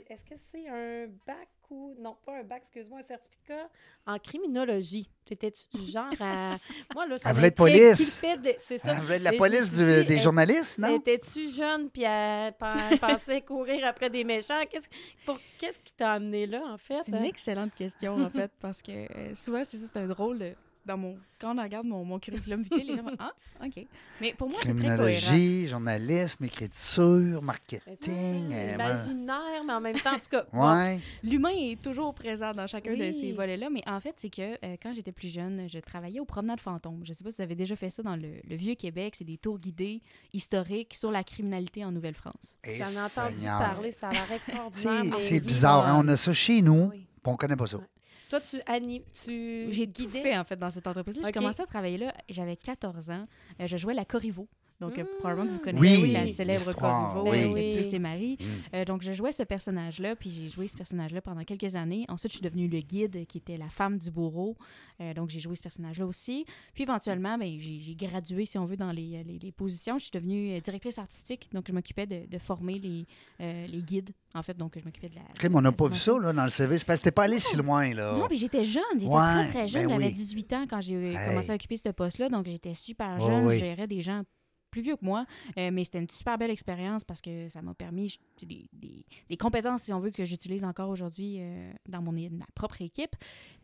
Est-ce que c'est un bac ou. Non, pas un bac, excuse-moi, un certificat en criminologie? T'étais-tu du (laughs) genre à. Moi, là, ça Elle voulait être police. De- C'est ça. Elle voulait de la police suis du- dit, des elle- journalistes, non? Étais-tu jeune puis elle pen- (laughs) pensait courir après des méchants? Qu'est-ce pour- qu'est-ce qui t'a amené là, en fait? C'est une excellente question, en fait, parce que euh, souvent, c'est ça, c'est un drôle de- dans mon... Quand on regarde mon, mon curriculum vitae, les gens vont « Ah, OK. » Mais pour moi, c'est très cohérent. Criminologie, journalisme, écriture, marketing. ça, euh, Imaginaire, mais en même temps, en tout cas. (laughs) bon. L'humain est toujours présent dans chacun de ces volets-là, mais en fait, c'est que euh, quand j'étais plus jeune, je travaillais aux promenades fantômes. Je sais pas si vous avez déjà fait ça dans le, le Vieux-Québec. C'est des tours guidés historiques sur la criminalité en Nouvelle-France. Eh, J'en ai entendu parler, ça a l'air (laughs) extraordinaire. C'est oui. bizarre, hein, on a ça chez nous, Oui. puis on connaît pas ça. Ouais. Toi, tu animes, tu J'ai tout guidais? fait, en fait, dans cette entreprise-là. Ok. J'ai commencé à travailler là, j'avais 14 ans. Euh, je jouais la Corriveau. Donc, Mmh. probablement que vous connaissez Oui, la célèbre Corriveau, oui. Laetitia et Marie. Mm. Euh, donc, je jouais ce personnage-là, puis j'ai joué ce personnage-là pendant quelques années. Ensuite, je suis devenue le guide, qui était la femme du bourreau. Euh, donc, j'ai joué ce personnage-là aussi. Puis, éventuellement, ben, j'ai gradué, si on veut, dans les, les- les positions. Je suis devenue euh, directrice artistique, donc je m'occupais de, de former les, euh, les guides, en fait. Donc, je m'occupais de la... Crime, on n'a pas vu ça là, dans le. C'est parce que t'es pas allé si loin. là. non, puis j'étais jeune, j'étais Ouais, très très jeune, ben j'avais oui. 18 ans quand j'ai Hey. commencé à occuper ce poste-là, donc j'étais super Ouais, jeune, oui. je gérais des gens plus vieux que moi, euh, mais c'était une super belle expérience parce que ça m'a permis des, des- des compétences, si on veut, que j'utilise encore aujourd'hui euh, dans mon, ma propre équipe.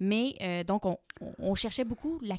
Mais euh, donc, on, on- on cherchait beaucoup la,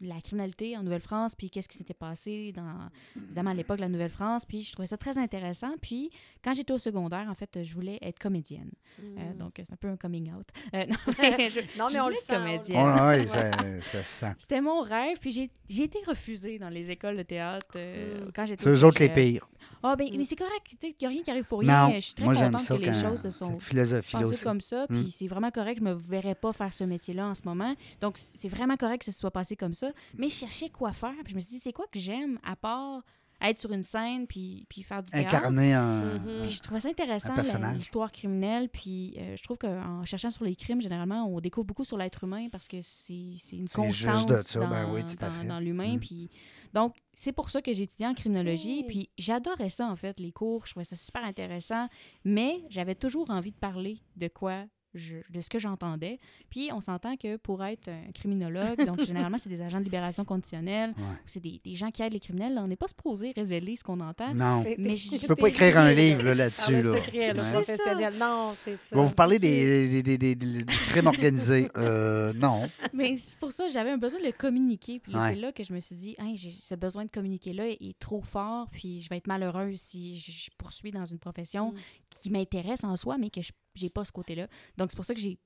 la criminalité en Nouvelle-France, puis qu'est-ce qui s'était passé dans, évidemment, à l'époque de la Nouvelle-France, puis je trouvais ça très intéressant. Puis, quand j'étais au secondaire, en fait, je voulais être comédienne. Euh, Mm. donc, c'est un peu un coming out. Euh, non, (laughs) (laughs) mais je- Non, mais je on le sent, on le comédienne. Oh, ouais, (laughs) ça. C'était mon rêve, puis j'ai j'ai été refusée dans les écoles de théâtre. euh, Mm. Quand j'étais C'est eux autres les cégep- pire. Ah, ben, mais c'est correct. Il n'y a rien qui arrive pour rien. Non, Je suis très moi contente ça que les quand choses se sont passées comme ça. Puis Mm. c'est vraiment correct. Je me verrais pas faire ce métier-là en ce moment. Donc, c'est vraiment correct que ce soit passé comme ça. Mais je cherchais quoi faire. Puis je me suis dit, c'est quoi que j'aime à part être sur une scène puis, puis faire du théâtre? Incarner un. Puis je trouvais ça intéressant, l'histoire criminelle. Puis euh, je trouve qu'en cherchant sur les crimes, généralement, on découvre beaucoup sur l'être humain parce que c'est c'est une constance de ça, dans, ben oui, tout à dans- fait. dans l'humain. Mm. Puis donc, c'est pour ça que j'ai étudié en criminologie. Puis j'adorais ça, en fait, les cours. Je trouvais ça super intéressant. Mais j'avais toujours envie de parler de quoi je- de ce que j'entendais. Puis on s'entend que pour être un criminologue, donc (laughs) généralement, c'est des agents de libération conditionnelle, Ouais. ou c'est des, des gens qui aident les criminels. là, on n'est pas supposé révéler ce qu'on entend. Non. Mais je- Tu peux pas écrire un livre là, là-dessus. Ah, là. là, Ouais. professionnel. Non, c'est ça. Vais vous parler des, des- des- des- des- du crime organisé. (laughs) Euh, non. Mais c'est pour ça que j'avais un besoin de le communiquer. Puis là, Ouais. c'est là que je me suis dit, Hey, j'ai- ce besoin de communiquer-là est, est trop fort, puis je vais être malheureuse si je, je poursuis dans une profession Mm. qui m'intéresse en soi, mais que je j'ai pas ce côté-là. Donc, c'est pour ça que j'ai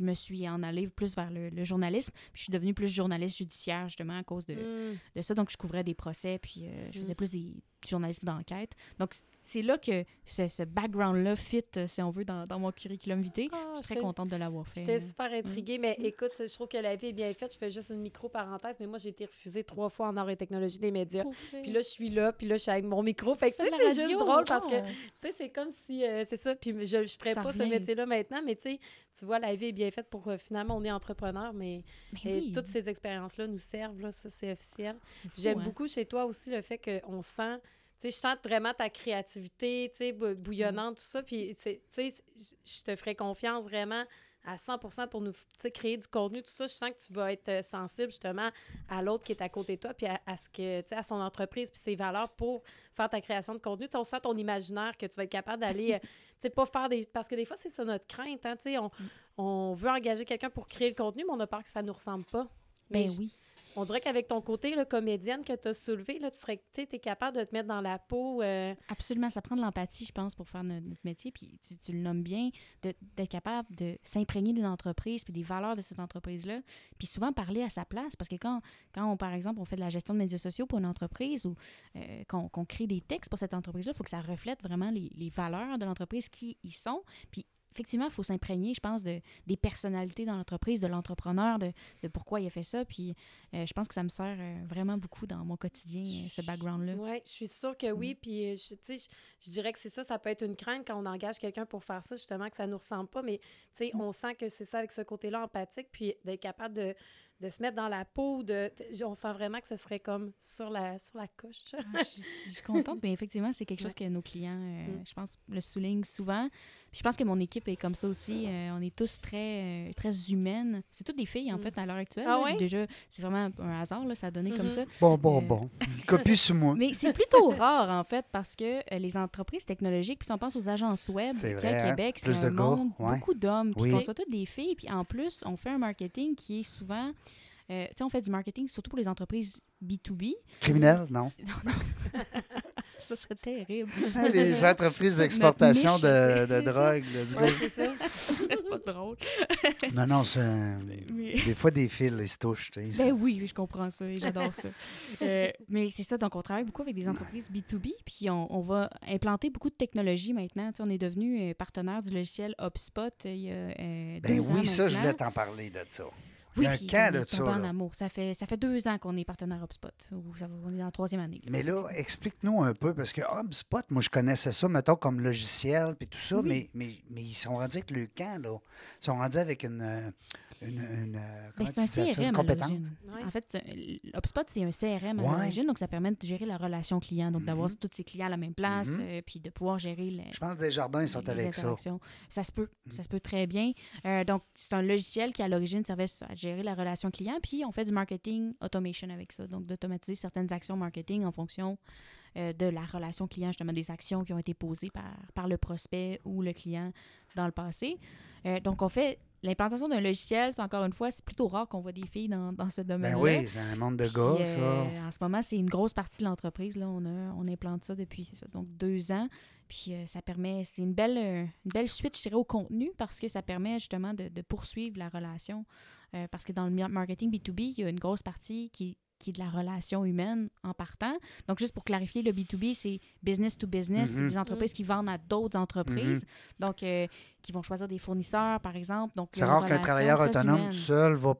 me suis en allée plus vers le, le journalisme. Puis je suis devenue plus journaliste judiciaire, justement, à cause de, Mm. de ça. Donc, je couvrais des procès, puis euh, je faisais Mm. plus des du journalisme d'enquête. Donc, c'est là que ce, ce background-là fit, euh, si on veut, dans, dans mon curriculum vitae. Ah, je suis très contente de l'avoir fait. J'étais super intriguée, mais écoute, je trouve que la vie est bien faite. Je fais juste une micro-parenthèse, mais moi, j'ai été refusée trois fois en arts et technologie des médias. Puis là, je suis là, puis là, je suis avec mon micro. Fait que, tu sais, c'est juste drôle parce que, tu sais, c'est comme si, euh, c'est ça, puis je ne ferais Ça pas ce métier-là maintenant, mais tu sais, tu vois, la vie est bien faite pour, euh, finalement, on est entrepreneur, mais Mais et oui, toutes ces expériences-là nous servent, là, ça, c'est officiel. J'aime hein. beaucoup chez toi aussi le fait qu'on sent, tu sais, je sens vraiment ta créativité, tu sais, bou- bouillonnante, tout ça. Puis, tu sais, je te ferai confiance vraiment à 100 pour nous créer du contenu, tout ça. Je sens que tu vas être euh, sensible justement à l'autre qui est à côté de toi, puis à, à ce que, tu sais, à son entreprise, puis ses valeurs pour faire ta création de contenu. Tu sais, on sent ton imaginaire que tu vas être capable d'aller, euh, (laughs) tu sais, pas faire des. Parce que des fois, c'est ça notre crainte, hein, tu sais, on, on veut engager quelqu'un pour créer le contenu, mais on a peur que ça nous ressemble pas. Mais Ben je- oui. On dirait qu'avec ton côté là, comédienne que tu as soulevé, là, tu serais capable de te mettre dans la peau. euh, Absolument, ça prend de l'empathie, je pense, pour faire notre, métier. Puis tu, le nommes bien, d'être capable de s'imprégner d'une entreprise puis des valeurs de cette entreprise-là. Puis souvent parler à sa place, parce que quand, quand on, par exemple, on fait de la gestion de médias sociaux pour une entreprise ou euh, qu'on crée des textes pour cette entreprise-là, il faut que ça reflète vraiment les, les valeurs de l'entreprise qui y sont. Puis effectivement, il faut s'imprégner, je pense, de, des personnalités dans l'entreprise, de l'entrepreneur, de, de pourquoi il a fait ça. Puis euh, je pense que ça me sert euh, vraiment beaucoup dans mon quotidien, euh, ce background-là. Oui, je suis sûre que oui. Puis, je, tu sais, je, je dirais que c'est ça, ça peut être une crainte quand on engage quelqu'un pour faire ça, justement, que ça ne nous ressemble pas. Mais, tu sais, on sent que c'est ça avec ce côté-là empathique, puis d'être capable de, de se mettre dans la peau. De, on sent vraiment que ce serait comme sur la, sur la couche. Ah, je, suis- je suis contente, mais effectivement, c'est quelque chose que nos clients, euh, Mm. je pense, le soulignent souvent. Puis je pense que mon équipe est comme ça aussi. Euh, on est tous très, euh, très humaines. C'est toutes des filles, en Mm. fait, à l'heure actuelle. Ah là. ouais? J'ai déjà, c'est vraiment un hasard, là, ça a donné comme Mhm. ça. Bon, bon, Euh, bon. Copie sur moi. Mais c'est plutôt rare, en fait, parce que euh, les entreprises technologiques, puis si on pense aux agences web, qui à hein? Québec, c'est un gars, monde, ouais. beaucoup d'hommes, puis Oui. qu'on soit toutes des filles. Puis en plus, on fait un marketing qui est souvent... euh, tu sais, on fait du marketing surtout pour les entreprises B2B. Criminel, (laughs) non. Ça serait terrible. (laughs) Les entreprises d'exportation de, c'est- de c'est drogue. Oui, c'est ça. Serait pas drôle. Non, non, c'est Mais- Des fois, des fils, ils se touchent. ça. Ben oui, je comprends ça et j'adore ça. (laughs) Euh, mais c'est ça, donc on travaille beaucoup avec des entreprises B2B, puis on, on va implanter beaucoup de technologies maintenant. Tu sais, on est devenu euh, partenaire du logiciel HubSpot euh, il y a euh, Ben deux ans oui, ça, je voulais t'en parler de ça. Oui, Il y a un puis camp on de est ça, en là. amour. Ça fait, ça fait deux ans qu'on est partenaire HubSpot. Ou ça va- on est dans la troisième année. là. Mais là, explique-nous un peu, parce que HubSpot, moi, je connaissais ça, mettons, comme logiciel, puis tout ça, Oui. mais, mais, mais ils sont rendus avec le camp, là. Ils sont rendus avec une. euh, une, une, euh, Ben, c'est un CRM à compétence? l'origine. Ouais. En fait, un- HubSpot, c'est un CRM à Ouais. l'origine, donc ça permet de gérer la relation client, donc d'avoir Mhm. tous ses clients à la même place, Mhm. euh, puis de pouvoir gérer le, Je pense que Desjardins, ils sont les avec ça. Ça se peut, Mm. ça se peut très bien. Euh, donc, c'est un logiciel qui, à l'origine, servait à gérer la relation client, puis on fait du marketing automation avec ça, donc d'automatiser certaines actions marketing en fonction euh, de la relation client, justement, des actions qui ont été posées par, par le prospect ou le client dans le passé. Euh, donc, on fait l'implantation d'un logiciel, c'est encore une fois, c'est plutôt rare qu'on voit des filles dans, dans ce Ben domaine-là. oui, c'est un monde de Puis, gars, euh, ça. En ce moment, c'est une grosse partie de l'entreprise. Là, on, a, on implante ça depuis ça, donc deux ans. Puis euh, ça permet, c'est une belle, euh, une belle suite, je dirais, au contenu parce que ça permet justement de, de poursuivre la relation. Parce que dans le mar- marketing B2B, il y a une grosse partie qui est qui est de la relation humaine en partant. Donc, juste pour clarifier, le B2B, c'est business to business. Mhm. des entreprises qui vendent à d'autres entreprises. Donc, euh, qui vont choisir des fournisseurs, par exemple. Donc, C'est rare qu'un travailleur autonome humaine. seul va,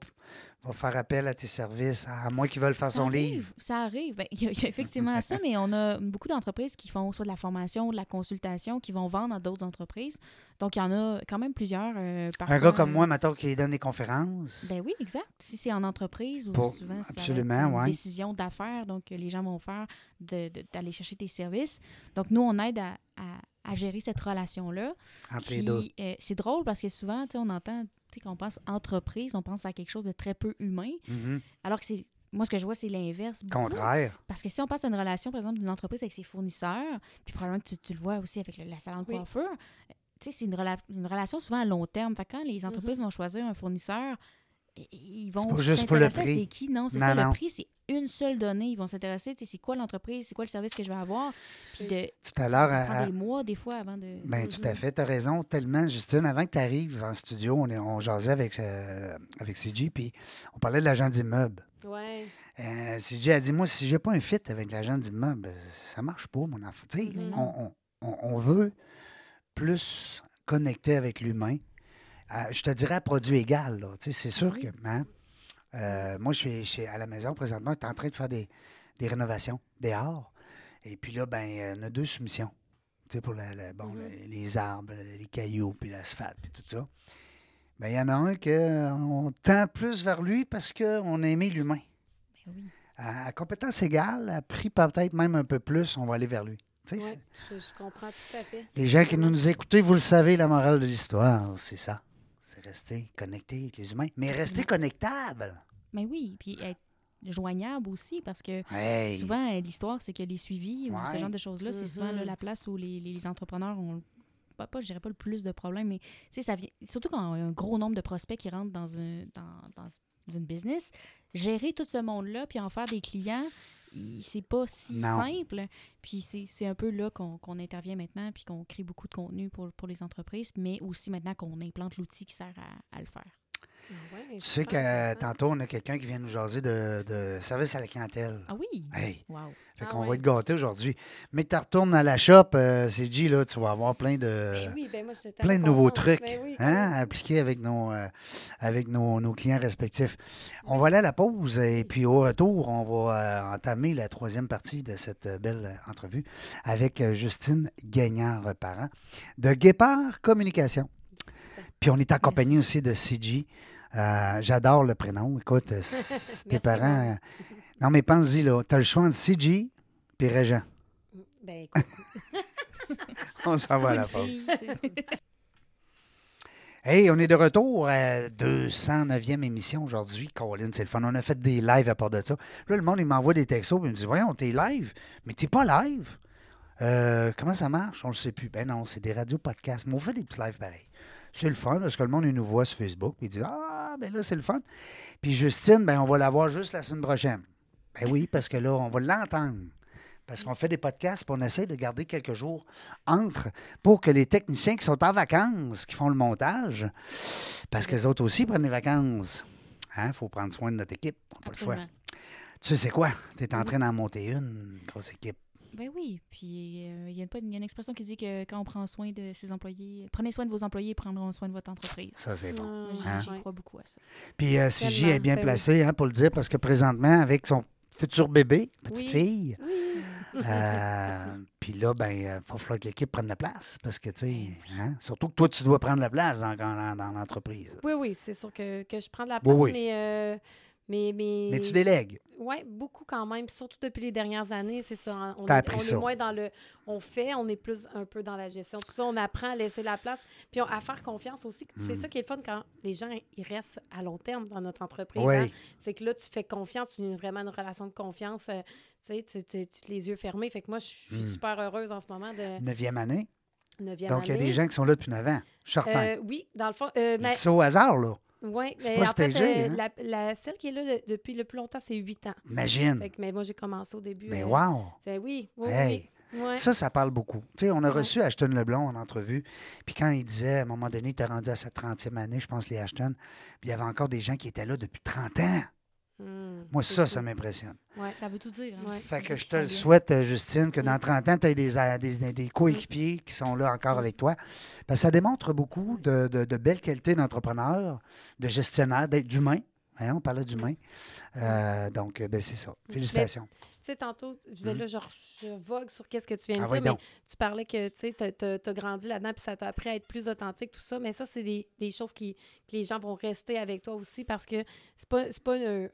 va faire appel à tes services, à moins qu'ils veulent faire Ça son arrive, livre. Ça arrive. Ben, Il y, y a effectivement ça, mais on a beaucoup d'entreprises qui font soit de la formation, de la consultation, qui vont vendre à d'autres entreprises. Donc, il y en a quand même plusieurs. euh, Un gars comme euh, moi, maintenant, qui donne des conférences. Ben oui, exact. Si c'est en entreprise ou Pour- souvent absolument, une ouais. décision d'affaires, donc euh, les gens vont faire de- de- d'aller chercher tes services. Donc nous, on aide à, à- à gérer cette relation-là. entre les deux. euh, c'est drôle parce que souvent, tu sais, on entend, sais, quand on pense entreprise, on pense à quelque chose de très peu humain, Mhm. alors que c'est moi, ce que je vois, c'est l'inverse. Contraire. Parce que si on passe à une relation, par exemple, d'une entreprise avec ses fournisseurs, puis probablement que tu, tu le vois aussi avec le- la salon de Oui. sais, c'est une, rela- une relation souvent à long terme. Fait que quand les entreprises vont choisir un fournisseur, ils vont pas juste pour le s'intéresser. C'est qui? Non, c'est ça, non. le prix, c'est une seule donnée. Ils vont s'intéresser, tu sais, c'est quoi l'entreprise, c'est quoi le service que je vais avoir? Puis de, Tout à l'heure, à- des mois, des fois, avant de... Ben, tout à fait, tu as raison. Tellement, Justine, avant que tu arrives en studio, on, est, on jasait avec, euh, avec CG, puis on parlait de l'agent d'immeuble. Ouais. Euh, CG a dit Moi, si j'ai pas un fit avec l'agent d'immeuble, ça marche pas, mon enfant. Tu sais, on- on- on veut plus connecter avec l'humain. Euh, je te dirais à produit égal. là. Tu sais, C'est sûr Oui. que. hein, euh, moi, je suis, je suis à la maison présentement, tu es en train de faire des, des rénovations dehors. Et puis là, ben, euh, on a deux soumissions. Tu sais, pour la- la- bon, Mhm. les, les arbres, les cailloux, puis l'asphalte, puis tout ça. Ben, il y en a un qu'on tend plus vers lui parce qu'on a aimé l'humain. Ben oui. À, à compétence égale, à prix peut-être même un peu plus, on va aller vers lui. Tu sais, Ouais, je, je comprends tout à fait. Les gens qui nous, nous écoutez, vous le savez, la morale de l'histoire, c'est ça. Rester connecté avec les humains, mais rester connectable. Ben oui, puis être joignable aussi, parce que Hey. Souvent, euh, l'histoire, c'est que les suivis ou ce genre de choses-là, c'est souvent là, Mhm. la place où les, les- les entrepreneurs ont, pas, pas, je dirais pas le plus de problèmes, mais tu sais, ça vient, surtout quand y a un gros nombre de prospects qui rentrent dans, un, dans, dans une business, gérer tout ce monde-là, puis en faire des clients, c'est pas si Non. simple. Puis c'est un peu là qu'on qu'on intervient maintenant, puis qu'on crée beaucoup de contenu pour, pour les entreprises, mais aussi maintenant qu'on implante l'outil qui sert à, à le faire. Ah ouais, Tu sais que tantôt, on a quelqu'un qui vient nous jaser de, de service à la clientèle. Ah oui? Hey. Wow. Fait Ah qu'on va être gâtés aujourd'hui. Mais tu retournes à la shop, euh, c'est G, là, tu vas avoir plein de. Ben oui, ben moi, plein de nouveaux trucs Ben oui, hein, à appliquer avec, nos, euh, avec nos, nos clients respectifs. On va aller à la pause et puis au retour, on va euh, entamer la troisième partie de cette euh, belle entrevue avec Justine Gagnard-Parent de Guépard Communication. Puis on est accompagné aussi de CG. Euh, J'adore le prénom. Écoute, (laughs) tes parents. Euh, non, mais pense-y, là. Tu as le choix entre CG et Régent. Ben écoute, (laughs) On s'en va à la pause. Hey, on est de retour à 209e émission aujourd'hui. Colin, c'est le fun. On a fait des lives à part de ça. Là, le monde, il m'envoie des textos et il me dit Voyons, t'es live, mais t'es pas live? Euh, comment ça marche? On le sait plus. Ben non, c'est des radios podcasts. Mais on fait des petits lives pareils. C'est le fun parce que le monde, il nous voit sur Facebook et il dit Ah, ben là, c'est le fun. Puis Justine, ben on va la voir juste la semaine prochaine. Ben oui, parce que là, on va l'entendre. Parce qu'on fait des podcasts, puis on essaie de garder quelques jours entre pour que les techniciens qui sont en vacances, qui font le montage, parce que les autres aussi prennent des vacances. Il faut prendre soin de notre équipe. On n'a pas le choix. Tu sais, c'est quoi? Tu es en train d'en monter une grosse équipe. Ben oui, puis euh, il y, a pas- il y a une expression qui dit que quand on prend soin de ses employés, prenez soin de vos employés, ils prendront soin de votre entreprise. Ça, c'est bon. Ah, j'y- Hein? Crois beaucoup à ça. Puis euh, CJ est bien ben oui. placé hein, pour le dire, parce que présentement, avec son futur bébé, petite Oui. fille, Oui. euh, puis là, ben, il va falloir que l'équipe prenne la place. Parce que, tu sais, hein, surtout que toi, tu dois prendre la place dans, dans- dans l'entreprise. Oui, oui, c'est sûr que, que je prends de la Oui, place, oui. mais, euh, mais, mais... Mais tu délègues. Oui, beaucoup quand même. Surtout depuis les dernières années, c'est ça. On, T'as est, appris on ça. est moins dans le. On fait, on est plus un peu dans la gestion. Tout ça, on apprend à laisser la place. Puis on- à faire confiance aussi. C'est Hmm. ça qui est le fun quand les gens ils restent à long terme dans notre entreprise. Oui. hein. C'est que là, tu fais confiance, tu as vraiment une relation de confiance. euh, tu sais, tu, tu- tu- les yeux fermés. Fait que moi, je suis Hmm. super heureuse en ce moment de Neuvième année. 9e Donc, il y a des gens qui sont là depuis 9 ans. Certain. Euh, oui, dans le fond. euh, mais- ça au hasard, là. C'est mais en fait, euh, hein? la, la- celle qui est là le- depuis le plus longtemps, c'est 8 ans. Imagine. Fait que, mais moi, j'ai commencé au début. Mais euh, wow! c'est- oui, oui, Hey. oui. Ouais. Ça, ça parle beaucoup. On a Ouais. reçu Ashton Leblond en entrevue. Puis quand il disait, à un moment donné, il était rendu à sa 30e année, je pense, les Ashton, puis il y avait encore des gens qui étaient là depuis 30 ans. Hum, Moi, ça, ça m'impressionne. Ouais. Ça veut tout dire. hein. Ouais. Fait que je te le souhaite, euh, Justine, que dans Mm. 30 ans, tu aies des, a- des, des- des coéquipiers qui sont là encore avec toi. Parce que ça démontre beaucoup de, de- de belles qualités d'entrepreneur, de gestionnaire, d'être d'humain. Hein, on parlait d'humain. Euh, donc, euh, ben, c'est ça. Félicitations. Tu sais, tantôt, je vais Mhm. là, je, je vogue sur qu'est-ce que tu viens de Ah dire, oui, mais tu parlais que, tu sais, tu as, grandi là-dedans, puis ça t'a appris à être plus authentique, tout ça, mais ça, c'est des, des choses qui, que les gens vont rester avec toi aussi, parce que c'est pas, c'est pas un...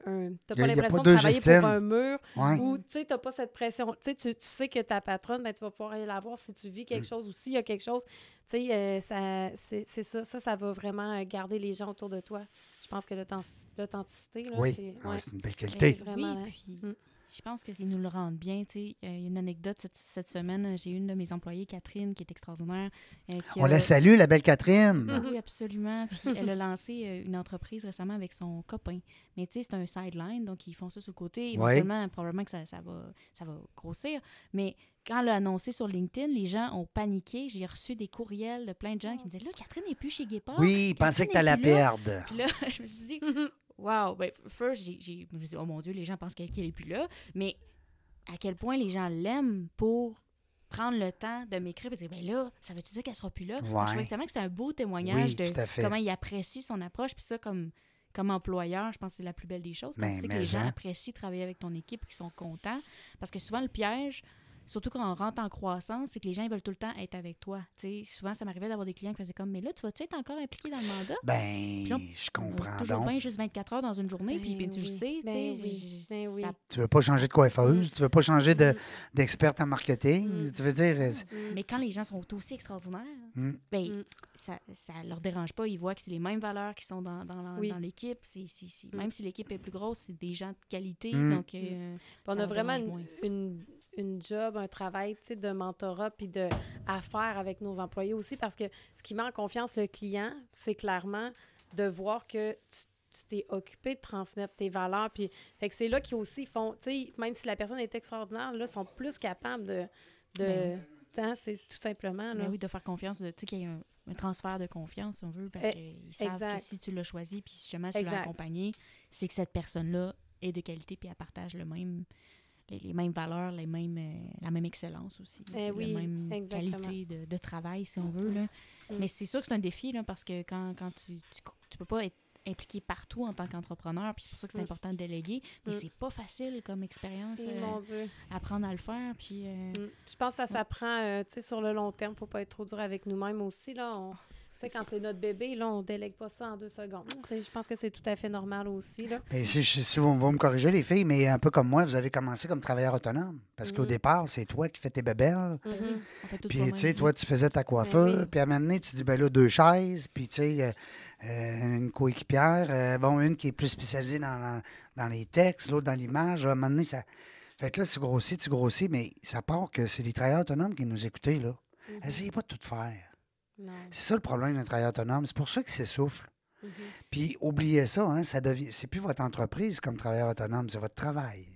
t'as pas l'impression de travailler pour un mur, Ouais. ou, tu sais, t'as pas cette pression, tu sais, tu tu sais que ta patronne, ben, tu vas pouvoir aller la voir si tu vis Mm. quelque chose aussi, il y a quelque chose, tu sais, euh, ça, c'est c'est ça, ça, ça va vraiment euh, garder les gens autour de toi. Je pense que l'authentic- l'authenticité, là, Oui, c'est... Ah, ouais. c'est une belle qualité. C'est vraiment, oui, puis Mm. Je pense que qu'ils nous le rendent bien. tu sais. Euh, Il y a une anecdote cette, cette semaine. euh, J'ai une de mes employées, Catherine, qui est extraordinaire. euh, qui On a- la salue, la belle Catherine. Mhm. Oui, absolument. Puis elle a lancé une entreprise récemment avec son copain. Mais tu sais, c'est un sideline, donc ils font ça sur le côté. Probablement que ça, ça va, ça va grossir. Mais quand elle l'a annoncé sur LinkedIn, les gens ont paniqué. J'ai reçu des courriels de plein de gens qui me disaient Là, Catherine n'est plus chez Guépard. Oui, il pensait que tu allais la perdre. Puis là, (laughs) je me suis dit Wow! Ben, first, j'ai- je me suis dit, oh mon Dieu, les gens pensent qu'elle qu'elle est plus là. Mais à quel point les gens l'aiment pour prendre le temps de m'écrire et dire ben là, ça veut-tu dire qu'elle sera plus là? Ouais. Je trouvais tellement que c'était un beau témoignage Oui, de comment il apprécie son approche. Puis ça, comme, comme employeur, je pense que c'est la plus belle des choses. Quand Ben, tu sais que les gens hein. apprécient travailler avec ton équipe et qu'ils sont contents. Parce que souvent, le piège, surtout quand on rentre en croissance, c'est que les gens ils veulent tout le temps être avec toi. Tu sais, souvent, ça m'arrivait d'avoir des clients qui faisaient comme Mais là, tu vas-tu être encore impliqué dans le mandat? Ben, là, je comprends toujours donc. bien juste 24 heures dans une journée, puis Ben ben, tu sais, tu Ben sais, oui. j- Ben oui. ça- Tu veux pas changer de coiffeuse, tu veux pas changer de- Mm. d'experte en marketing. Mm. Tu veux dire, Mm. Mais quand les gens sont aussi extraordinaires, mm, ben, Mm. ça, ça leur dérange pas. Ils voient que c'est les mêmes valeurs qui sont dans, dans, l'équipe. C'est- c'est- c'est- Mm. Même si l'équipe est plus grosse, c'est des gens de qualité. Mm. Donc, euh, on a vraiment une, une job, un travail de mentorat puis de à faire avec nos employés aussi parce que ce qui met en confiance le client, c'est clairement de voir que tu tu t'es occupé de transmettre tes valeurs. Puis, fait que c'est là qu'ils aussi font, tu sais, même si la personne est extraordinaire, là, sont plus capables de. de hein, c'est tout simplement. Là. ben oui, de faire confiance, tu sais, qu'il y ait un, un transfert de confiance, si on veut, parce Eh, qu'ils savent que si tu l'as choisi, puis justement, si tu l'as accompagné, c'est que cette personne-là est de qualité, puis elle partage le même, les, les mêmes valeurs, les mêmes, euh, la même excellence aussi. Eh oui, la même exactement. qualité de, de travail, si on veut. Là. Mm. Mais c'est sûr que c'est un défi, là, parce que quand, quand tu, tu, tu peux pas être impliqué partout en tant qu'entrepreneur, puis c'est pour ça que c'est Mm. important de déléguer, mais Mm. c'est pas facile comme expérience euh, mon Dieu. apprendre à le faire, puis... euh, Mm. Je pense que ça s'apprend, euh, tu sais, sur le long terme. faut pas être trop dur avec nous-mêmes aussi, là. On- Tu sais, quand c'est notre bébé, là, on délègue pas ça en deux secondes. Je pense que c'est tout à fait normal aussi, là. ben, si, vous, vous me corrigez, les filles, mais un peu comme moi, vous avez commencé comme travailleur autonome. Parce qu'au Mhm. départ, c'est toi qui fais tes bébelles. ben Mhm. tout Puis, tu sais, toi, tu faisais ta coiffeur. oui. Puis, à un moment donné, tu dis, ben là, deux chaises. Puis, tu sais, euh, euh, une coéquipière. euh, bon, une qui est plus spécialisée dans, dans- dans les textes, l'autre dans l'image. À un moment donné, ça. Fait que là, tu grossis, tu grossis, mais ça part que c'est les travailleurs autonomes qui nous écoutaient, là. Mhm. Essayez pas de tout faire. C'est ça le problème d'un travailleur autonome. C'est pour ça qu'il s'essouffle. Mhm. Puis oubliez ça, hein, ça devient, c'est plus votre entreprise comme travailleur autonome, c'est votre travail.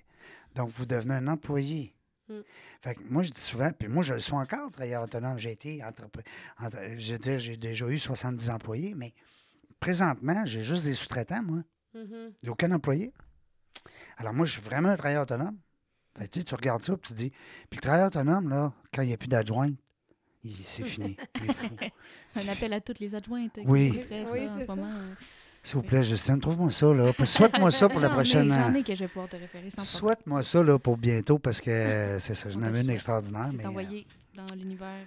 Donc vous devenez un employé. Mm. Fait que moi je dis souvent, puis moi je le suis encore travailleur autonome. J'ai été entreprise, je veux dire, j'ai déjà eu 70 employés, mais présentement j'ai juste des sous-traitants moi, j'ai aucun employé. Alors moi je suis vraiment un travailleur autonome. Fait que, tu sais, tu regardes ça puis tu dis, puis le travailleur autonome là, quand il n'y a plus d'adjoint, il- c'est fini. (laughs) Un appel à toutes les adjointes qui Oui. écouteraient ça Oui, en c'est ce ça. moment. euh. S'il vous plaît, Justine, trouve-moi ça là. Souhaite-moi ça pour la (laughs) prochaine. J'en euh, ai que je vais pouvoir te référer sans problème. Souhaite-moi ça là, pour bientôt parce que euh, c'est ça, j'en avais une extraordinaire. C'est mais, envoyé dans l'univers.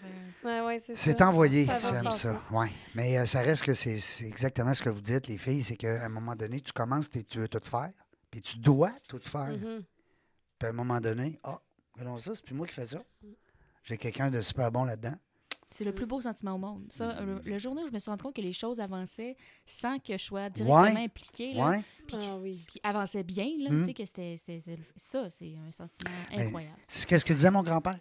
euh, Ouais, ouais, c'est ça. C'est envoyé, j'aime ça. Ouais. Mais euh, ça reste que c'est exactement ce que vous dites, les filles, c'est qu'à un moment donné, tu commences, tu veux tout faire, puis tu dois tout faire. Mhm. Puis à un moment donné, ah, regardons ça, c'est plus moi qui fais ça. J'ai quelqu'un de super bon là-dedans. C'est le plus beau sentiment au monde. Ça, le, le jour où je me suis rendu compte que les choses avançaient sans que je sois Ouais. directement impliquée, là, Ouais. puis, Ah oui. puis avançaient bien, là, Mm. tu sais, que c'était, ça, c'est un sentiment Ben, incroyable. C'est qu'est-ce que disait mon grand-père?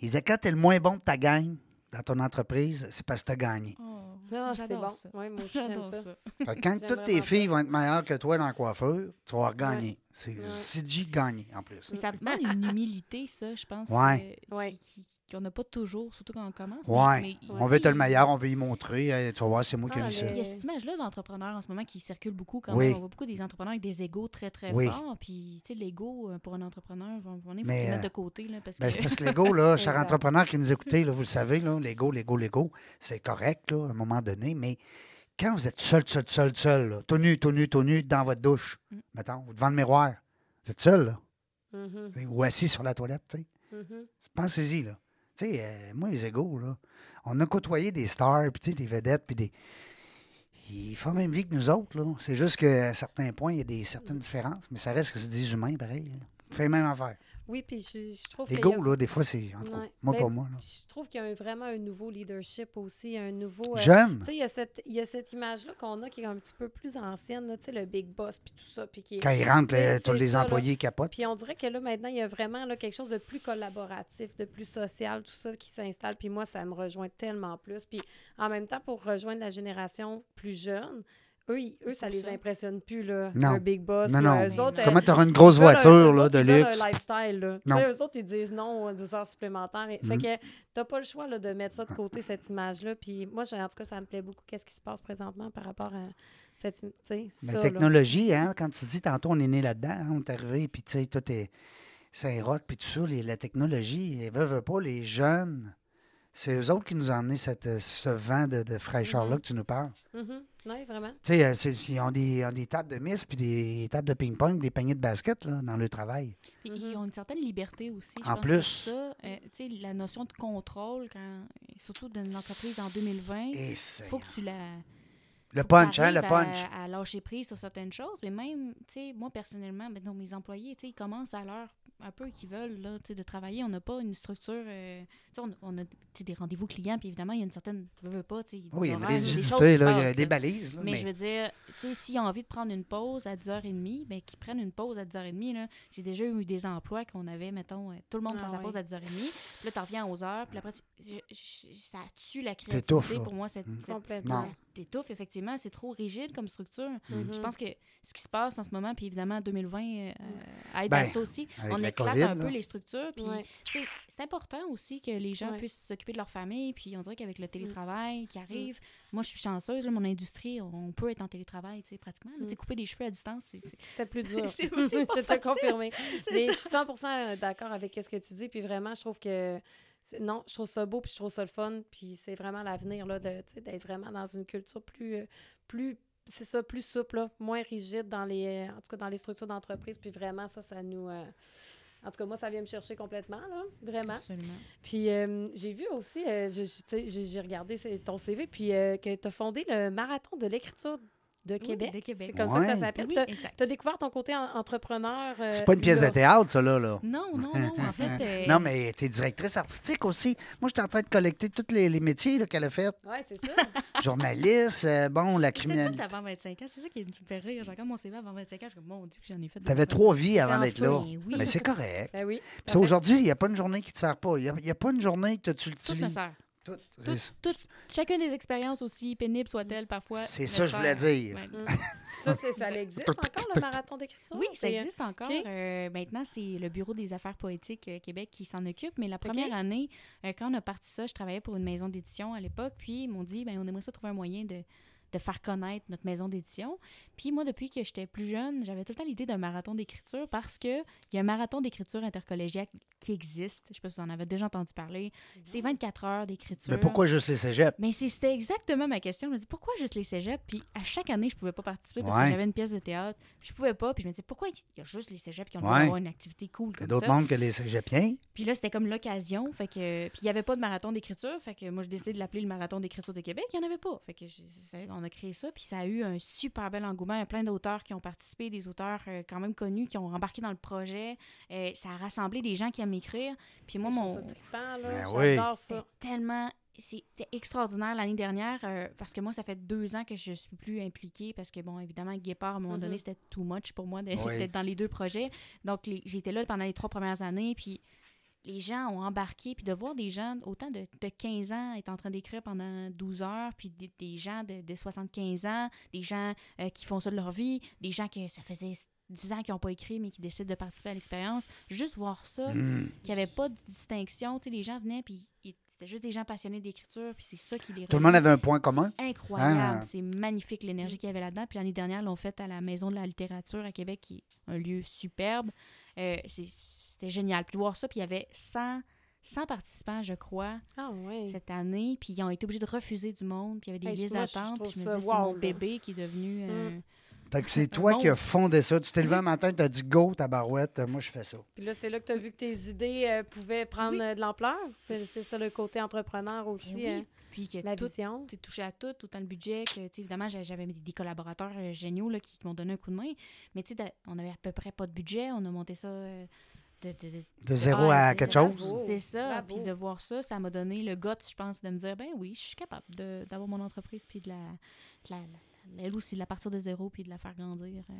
Il disait quand tu es le moins bon de ta gang dans ton entreprise, c'est parce que tu as gagné. Oh, Ah, c'est bon. ça. Ouais, moi aussi, j'aime ça. ça. Quand (laughs) toutes tes filles ça. vont être meilleures que toi dans la coiffure, tu vas gagner. C'est Ouais. CG gagné en plus. Mais ça demande une humilité, ça, je pense, Ouais. euh, Ouais. qui, qui- qu'on n'a pas toujours, surtout quand on commence. Ouais. mais- mais, On veut être le meilleur, on veut y montrer. Hey, tu vas voir, c'est moi qui ai Ah, mis ça. le- Il y a cette image-là d'entrepreneurs en ce moment qui circule beaucoup quand Oui. même. On voit beaucoup des entrepreneurs avec des égos très, très Oui. forts. Puis, tu sais, l'ego, euh, pour un entrepreneur, faut Mais, que tu le euh, mettes de côté. Là, parce Ben, que... c'est parce que l'ego, là, (laughs) cher Exact. entrepreneur qui nous écoutez, là, vous le savez, là, l'ego, l'ego, l'ego, c'est correct, là, à un moment donné, mais quand vous êtes seul, seul, seul, seul, là, tout nu, tout nu, tout nu, dans votre douche, Mm. mettons, ou devant le miroir, vous êtes seul, là, Mhm, sais, ou assis sur la toilette, tu sais. mhm. Pensez-y, là. Tu euh, moi, les égaux, là, on a côtoyé des stars, puis des vedettes, puis des... Ils font même vie que nous autres, là. C'est juste qu'à certains points, il y a des certaines différences, mais ça reste que c'est des humains, pareil. là. Fait la même affaire. Oui, puis je, je trouve y a- L'ego, là, des fois, c'est... Ouais. Moi, Ben, pas moi, là. Je trouve qu'il y a un- vraiment un nouveau leadership aussi, un nouveau... euh, Jeune, Tu sais, il y a cette, il cette image-là qu'on a qui est un petit peu plus ancienne, tu sais, le big boss, puis tout ça, puis qui quand ils rentrent, C'est- là, tous les ça, là. employés capotent. Puis on dirait que là, maintenant, il y a vraiment là, quelque chose de plus collaboratif, de plus social, tout ça qui s'installe. Puis moi, ça me rejoint tellement plus. Puis en même temps, pour rejoindre la génération plus jeune, eux, ils- eux ça les ça. impressionne plus, là, Non. un big boss. Non, non. eux autres, Comment euh, tu auras une grosse un- voiture, là, autres, de luxe? un lifestyle, là. Tu Non. sais, eux autres, ils disent non aux deux heures supplémentaires. Et- Fait Mhm. que t'as pas le choix, là, de mettre ça de côté, cette image-là. Puis moi, j'ai- en tout cas, ça me plaît beaucoup, qu'est-ce qui se passe présentement par rapport à cette... im- Tu sais, La ça, là. technologie, hein, quand tu dis tantôt, on est né là-dedans, hein, on est arrivé, puis tu sais, tout est Saint-Roch, puis tout ça, les- la technologie, ils veulent pas, les jeunes, c'est eux autres qui nous ont amené cette, euh, ce vent de, de fraîcheur-là Mhm. que tu nous parles. Mhm. Oui, vraiment. Tu sais, euh, c'est- ils ont des, ont des tables de miss, puis des tables de ping-pong, des paniers de basket, là, dans le travail. Puis Mhm. Ils ont une certaine liberté aussi. Je En pense plus. Ça, euh, tu sais, la notion de contrôle, quand, surtout dans une entreprise en 2020, il faut que tu la. Le punch, hein, le punch. À, à lâcher prise sur certaines choses. Mais même, tu sais, moi, personnellement, maintenant, mes employés, tu sais, ils commencent à l'heure un peu qu'ils veulent, là, tu sais, de travailler. On n'a pas une structure. euh, tu sais, on, on a tu sais, des rendez-vous clients, puis évidemment, il y a une certaine. Veux, veux pas, tu sais. Oui, il y a une rigidité, là, il y a des balises. là, Mais, mais- je veux dire, tu sais, s'ils ont envie de prendre une pause à 10h30, ben qu'ils prennent une pause à 10h30. Là. J'ai déjà eu des emplois qu'on avait, mettons, euh, tout le monde Ah prend sa pause à 10h30. Puis là, tu reviens à 11h. Puis après, tu- je- je- ça tue la créativité pour moi. Cette, Mm. cette- Complètement. ça t'étouffe, effectivement. C'est trop rigide comme structure. Mhm. Je pense que ce qui se passe en ce moment, puis évidemment, 2020 euh, aide Ben, à ça aussi. On la éclate COVID, un là. peu les structures. Puis Ouais. c'est important aussi que les gens Ouais. puissent s'occuper de leur famille. Puis on dirait qu'avec Mm. le télétravail qui arrive, moi, je suis chanceuse. là, mon industrie, on peut être en télétravail, tu sais, pratiquement. sais, Mm. couper des cheveux à distance, c'est... c'est- C'était plus (laughs) dur. C'est- c'est (laughs) je pas te confirmer. (laughs) c'est Mais ça. je suis 100% d'accord avec ce que tu dis. Puis vraiment, je trouve que. Non, je trouve ça beau, puis je trouve ça le fun. Puis c'est vraiment l'avenir, là, d'être vraiment dans une culture plus. euh, plus c'est ça, plus souple, là, moins rigide dans les, en tout cas dans les structures d'entreprise. Puis vraiment, ça, ça nous. euh, en tout cas, moi, ça vient me chercher complètement, là, vraiment. Absolument. Puis euh, j'ai vu aussi, euh, j'ai regardé ton CV, puis euh, que tu as fondé le Marathon de l'écriture de Québec. de Québec. C'est comme ça que ça s'appelle. Oui, Tu as découvert ton côté en- entrepreneur. euh, C'est pas une pièce là. de théâtre, ça, là. là. Non, non, non. En (laughs) fait... euh, Non, mais tu es directrice artistique aussi. Moi, j'étais en train de collecter tous les, les métiers qu'elle a fait. Oui, c'est ça. (laughs) Journaliste, euh, bon, la criminalité. avant 25 ans. C'est ça qui me fait rire. J'ai encore mon CV avant 25 ans. Je suis comme, mon Dieu, que j'en ai fait. de Tu avais trois vies avant d'être là. Ben oui. Mais c'est correct. ben oui. Puis ça, aujourd'hui, il n'y a pas une journée qui ne te sert pas. Il n'y a, pas une journée que tu me l'utilises. Sert. Tout. Tout- C'est- tout- chacune des expériences, aussi pénibles soient-elles parfois. C'est ça que je voulais dire. (laughs) Ouais. Ça, c'est- ça existe encore, le marathon d'écriture? Oui, ça C'est- existe encore. Euh, maintenant, c'est le Bureau des affaires poétiques euh, Québec qui s'en occupe. Mais la première année, euh, quand on a parti ça, je travaillais pour une maison d'édition à l'époque. Puis ils m'ont dit, ben, on aimerait ça trouver un moyen de, de faire connaître notre maison d'édition. Puis moi, depuis que j'étais plus jeune, j'avais tout le temps l'idée d'un marathon d'écriture parce qu'il y a un marathon d'écriture intercollégiale qui existe. Je ne sais pas si vous en avez déjà entendu parler. C'est 24 heures d'écriture. Mais pourquoi juste les cégeps? Mais c'était exactement ma question. Je me dis pourquoi juste les cégeps? Puis à chaque année, je pouvais pas participer parce Ouais. que j'avais une pièce de théâtre. Je pouvais pas. Puis je me disais pourquoi il y a juste les cégeps qui ont Ouais. d'avoir une activité cool Il y a comme d'autres ça? mondes que les cégepiens. Puis là, c'était comme l'occasion. Fait que puis il y avait pas de marathon d'écriture. Fait que moi, j'ai décidé de l'appeler le marathon d'écriture de Québec. Il y en avait pas. Fait que on a créé ça. Puis ça a eu un super bel engouement. Il y a plein d'auteurs qui ont participé, des auteurs euh, quand même connus qui ont embarqué dans le projet. Euh, ça a rassemblé des gens qui aiment écrire. Puis moi, mon. Ben J'adore oui. ça. c'était tellement. C'était extraordinaire l'année dernière euh, parce que moi, ça fait deux ans que je suis plus impliquée parce que, bon, évidemment, Guépard, à un moment Mhm. donné, c'était too much pour moi d'être Oui. dans les deux projets. Donc, j'étais là pendant les trois premières années. Puis les gens ont embarqué. Puis de voir des gens, autant de, de 15 ans, être en train d'écrire pendant 12 heures, puis des, des gens de, de 75 ans, des gens euh, qui font ça de leur vie, des gens que ça faisait 10 ans qui n'ont pas écrit, mais qui décident de participer à l'expérience. Juste voir ça, Hmm. qu'il n'y avait pas de distinction. Tu sais, les gens venaient, puis c'était juste des gens passionnés d'écriture, puis c'est ça qui les Tout le monde avait un point commun? Incroyable. Ah. C'est magnifique l'énergie qu'il y avait là-dedans. Puis l'année dernière, l'ont fait à la Maison de la littérature à Québec, qui est un lieu superbe. Euh, c'est- C'était génial. Puis de voir ça, puis il y avait 100, 100 participants, je crois, Ah, cette année. Puis ils ont été obligés de refuser du monde. Puis il y avait des Hey, listes d'attente. Puis je me dis, c'est wow, mon là. bébé qui est devenu... euh, Fait que c'est toi qui as fondé ça. Tu t'es levé un matin, tu as dit go, ta barouette, moi je fais ça. Puis là, c'est là que tu as vu que tes idées euh, pouvaient prendre Oui. euh, de l'ampleur. C'est c'est ça le côté entrepreneur Ben aussi, oui. euh, Puis que la tout, vision. tu touché à tout, autant le budget que, tu sais, évidemment, j'a- j'avais des collaborateurs géniaux là, qui, qui m'ont donné un coup de main. Mais tu sais, on avait à peu près pas de budget. On a monté ça euh, de, de- de- De zéro Ah, à quelque chose. C'est ça. Bravo. Puis de voir ça, ça m'a donné le goût, je pense, de me dire, ben oui, je suis capable de- d'avoir mon entreprise, puis de la, de la, la- elle aussi, de la partir de zéro, puis de la faire grandir. euh.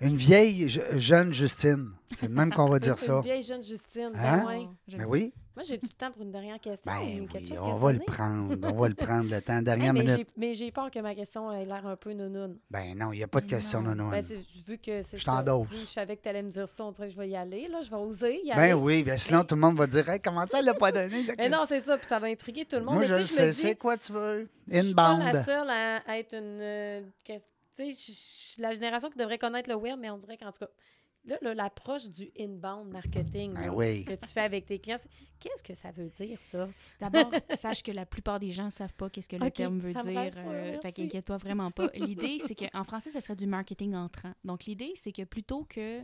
Une vieille je- jeune Justine. C'est même qu'on va dire (laughs) Une ça. vieille jeune Justine. Hein? Ben ouais. J'aime Ben oui. Moi, j'ai tout le temps pour une dernière question. Ben ou quelque oui, chose on va le prendre. On va le prendre le temps. (laughs) Hey, Dernière mais j'ai- minute. mais j'ai peur que ma question ait l'air un peu nounoun. Ben non, il n'y a pas de question, non, non. Ben, vu que c'est Je Je savais que tu allais me dire ça. On dirait que je vais y aller. Là. Je vais oser y aller. Ben oui, ben sinon tout le monde va dire hey, comment ça, elle l'a pas donné? (laughs) Mais non, c'est ça. Puis ça va intriguer tout le monde. Moi, mais je sais, C'est quoi tu veux? Je suis pas la seule à, à être une. euh, tu sais, je suis la génération qui devrait connaître le web, mais on dirait qu'en tout cas, là, là, l'approche du inbound marketing Ben là, oui. que tu fais avec tes clients, qu'est-ce que ça veut dire, ça? D'abord, (laughs) sache que la plupart des gens ne savent pas qu'est-ce que le Ok, terme veut dire. euh, fait qu'inquiète-toi vraiment pas. (laughs) L'idée, c'est qu'en français, ça serait du marketing entrant. Donc, l'idée, c'est que plutôt que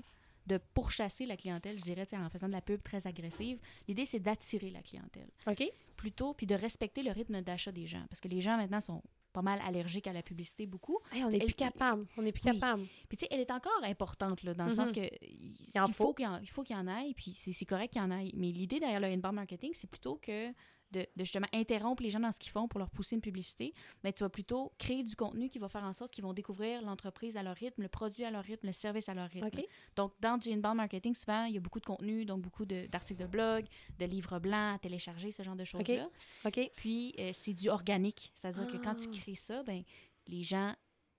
de pourchasser la clientèle, je dirais, en faisant de la pub très agressive, l'idée, c'est d'attirer la clientèle. OK? Plutôt, puis de respecter le rythme d'achat des gens. Parce que les gens, maintenant, sont pas mal allergiques à la publicité, beaucoup. Hey, on n'est plus capable. On n'est plus Oui. capable. Puis, tu sais, elle est encore importante, là, dans le sens Mhm. que il, faut. faut qu'il y y en aille, puis c'est c'est correct qu'il y en aille. Mais l'idée derrière le inbound marketing, c'est plutôt que de, de justement interrompre les gens dans ce qu'ils font pour leur pousser une publicité, mais tu vas plutôt créer du contenu qui va faire en sorte qu'ils vont découvrir l'entreprise à leur rythme, le produit à leur rythme, le service à leur rythme. Donc, dans du inbound marketing, souvent, il y a beaucoup de contenu, donc beaucoup d'articles de, blog, de livres blancs à télécharger, ce genre de choses-là. Puis, euh, c'est du organique. C'est-à-dire que quand tu Ah. crées ça, ben, les gens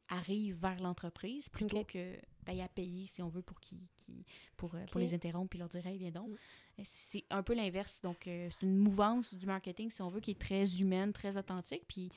arrivent vers l'entreprise plutôt que ben, à payer, si on veut, pour, qu'ils- pour, euh, pour les interrompre puis leur dire Hey, viens donc. Mm. Euh, C'est un peu l'inverse. Donc, euh, c'est une mouvance du marketing, si on veut, qui est très humaine, très authentique, puis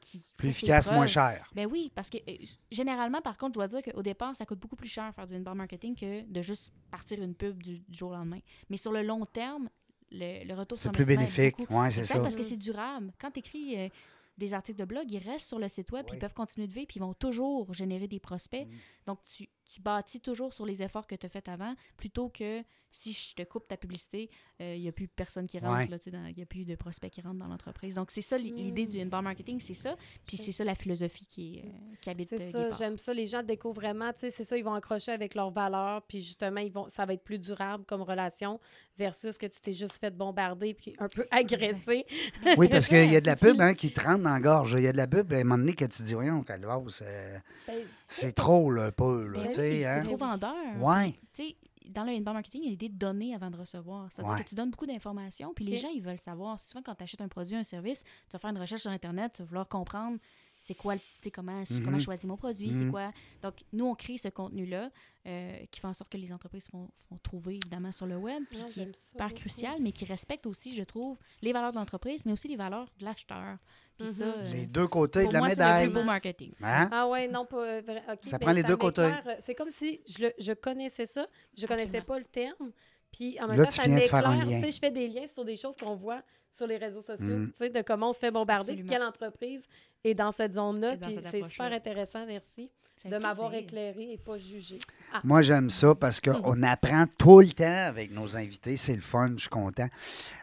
qui. Plus efficace, moins cher. Ben oui, parce que euh, généralement, par contre, je dois dire qu'au départ, ça coûte beaucoup plus cher faire du inbound marketing que de juste partir une pub du, du jour au lendemain. Mais sur le long terme, le, le retour C'est sur plus investissement est bénéfique. Oui, c'est ça. parce que c'est durable. Quand tu écris des articles de blog, ils restent sur le site web, puis ils peuvent continuer de vivre, puis ils vont toujours générer des prospects. Mm. Donc, tu, tu bâtis toujours sur les efforts que tu as faits avant, plutôt que si je te coupe ta publicité, il n'y a plus personne qui rentre, Ouais. il n'y a plus de prospects qui rentrent dans l'entreprise. Donc, c'est ça l'i- l'idée Mm. du inbound marketing, c'est ça. Puis c'est ça la philosophie qui, est, euh, qui habite C'est euh, ça, j'aime ça. Les gens découvrent vraiment, tu sais, c'est ça, ils vont accrocher avec leurs valeurs, puis justement, ils vont, ça va être plus durable comme relation versus que tu t'es juste fait bombarder puis un peu agressé. (laughs) Oui, parce qu'il y a de la pub hein, qui te rentre dans la gorge. Il y a de la pub, à un moment donné, que tu dis, voyons, Calvas, euh, Ben, c'est trop, là, un peu, là, Ben tu sais, c'est hein. trop vendeur. Ouais. Tu sais, dans le inbound marketing, il y a l'idée de donner avant de recevoir. C'est-à-dire Ouais. que tu donnes beaucoup d'informations, puis les gens, ils veulent savoir. Souvent, quand tu achètes un produit, un service, tu vas faire une recherche sur Internet, tu vas vouloir comprendre c'est quoi, le- tu sais, comment, Mhm. comment je choisis mon produit, c'est Mhm. quoi. Donc, nous, on crée ce contenu-là euh, qui fait en sorte que les entreprises font, font trouver, évidemment, sur le web, puis ouais, qui est super crucial, mais qui respecte aussi, je trouve, les valeurs de l'entreprise, mais aussi les valeurs de l'acheteur. Puis ça, Mhm. euh, Les deux côtés de la moi, c'est le médaille. plus beau marketing. Hein? Ah ouais, non, pas euh, vrai. Ça ben, prend les deux côtés. C'est comme si je, le- je connaissais ça, je connaissais Absolument. pas le terme. Puis en même Là, temps, tu ça m'éclaire. Tu sais, je fais des liens sur des choses qu'on voit sur les réseaux sociaux, Mm. tu sais, de comment on se fait bombarder, puis quelle entreprise est dans cette zone-là. Et Puis c'est super intéressant, merci, de m'avoir éclairé et pas jugé. Ah, Moi, j'aime ça parce qu'on apprend tout le temps avec nos invités. C'est le fun, je suis content.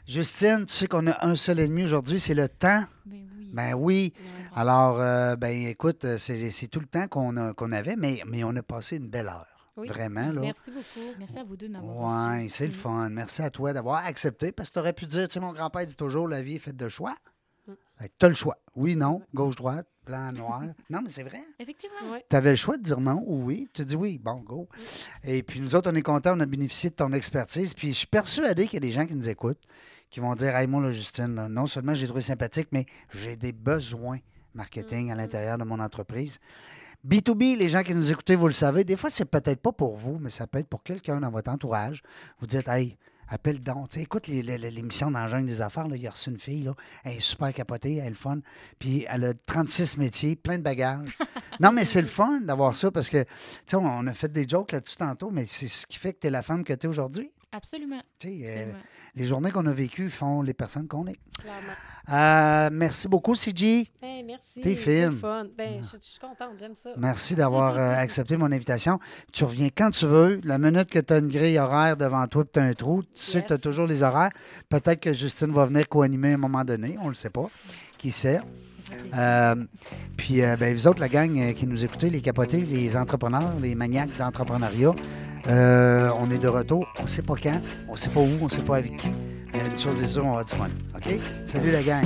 Justine, tu sais qu'on a un seul ennemi aujourd'hui, c'est le temps. Ben oui. Ben oui. Ouais, Alors, euh, ben écoute, euh, c'est tout le temps qu'on a- qu'on avait, mais, mais on a passé une belle heure. oui. Vraiment, là. Merci beaucoup. Merci à vous deux de m'avoir Oui, c'est le Mhm. fun. Merci à toi d'avoir accepté parce que tu aurais pu dire, tu sais, mon grand-père dit toujours, la vie est faite de choix. Tu as le choix. Oui, non, gauche, droite, blanc, noir. (laughs) non, mais c'est vrai. Effectivement. Ouais. Tu avais le choix de dire non ou oui. Tu dit oui, bon, go. Et puis nous autres, on est contents, on a bénéficié de ton expertise. Puis je suis persuadé qu'il y a des gens qui nous écoutent qui vont dire Hey, moi, là, Justine, là, non seulement j'ai trouvé sympathique, mais j'ai des besoins marketing à Mhm. l'intérieur de mon entreprise. B2B, les gens qui nous écoutez, vous le savez, des fois, c'est peut-être pas pour vous, mais ça peut être pour quelqu'un dans votre entourage. Vous dites, hey, appelle donc. Tu sais, écoute l'émission dans jungle des affaires. Là, il a reçu une fille. Là, elle est super capotée, elle est le fun. Puis elle a 36 métiers, plein de bagages. (laughs) non, mais c'est le fun d'avoir ça parce que, tu sais, on on a fait des jokes là-dessus tantôt, mais c'est ce qui fait que tu es la femme que tu es aujourd'hui. Absolument. Euh, absolument. les journées qu'on a vécues font les personnes qu'on est. Clairement. Euh, merci beaucoup, CG. Hey, merci. T'es fun. Ben, je, je suis contente, j'aime ça. Merci d'avoir euh, (laughs) accepté mon invitation. Tu reviens quand tu veux. La minute que tu as une grille horaire devant toi et tu as un trou, tu sais que tu as toujours les horaires. Peut-être que Justine va venir co-animer à un moment donné. On ne le sait pas. Qui sait? Euh, puis, euh, ben, vous autres, la gang euh, qui nous écoutez, les capotés, les entrepreneurs, les maniaques d'entrepreneuriat, euh, on est de retour. On ne sait pas quand, on ne sait pas où, on ne sait pas avec qui. Mais une chose est sûre, on va du fun. OK? Salut la gang.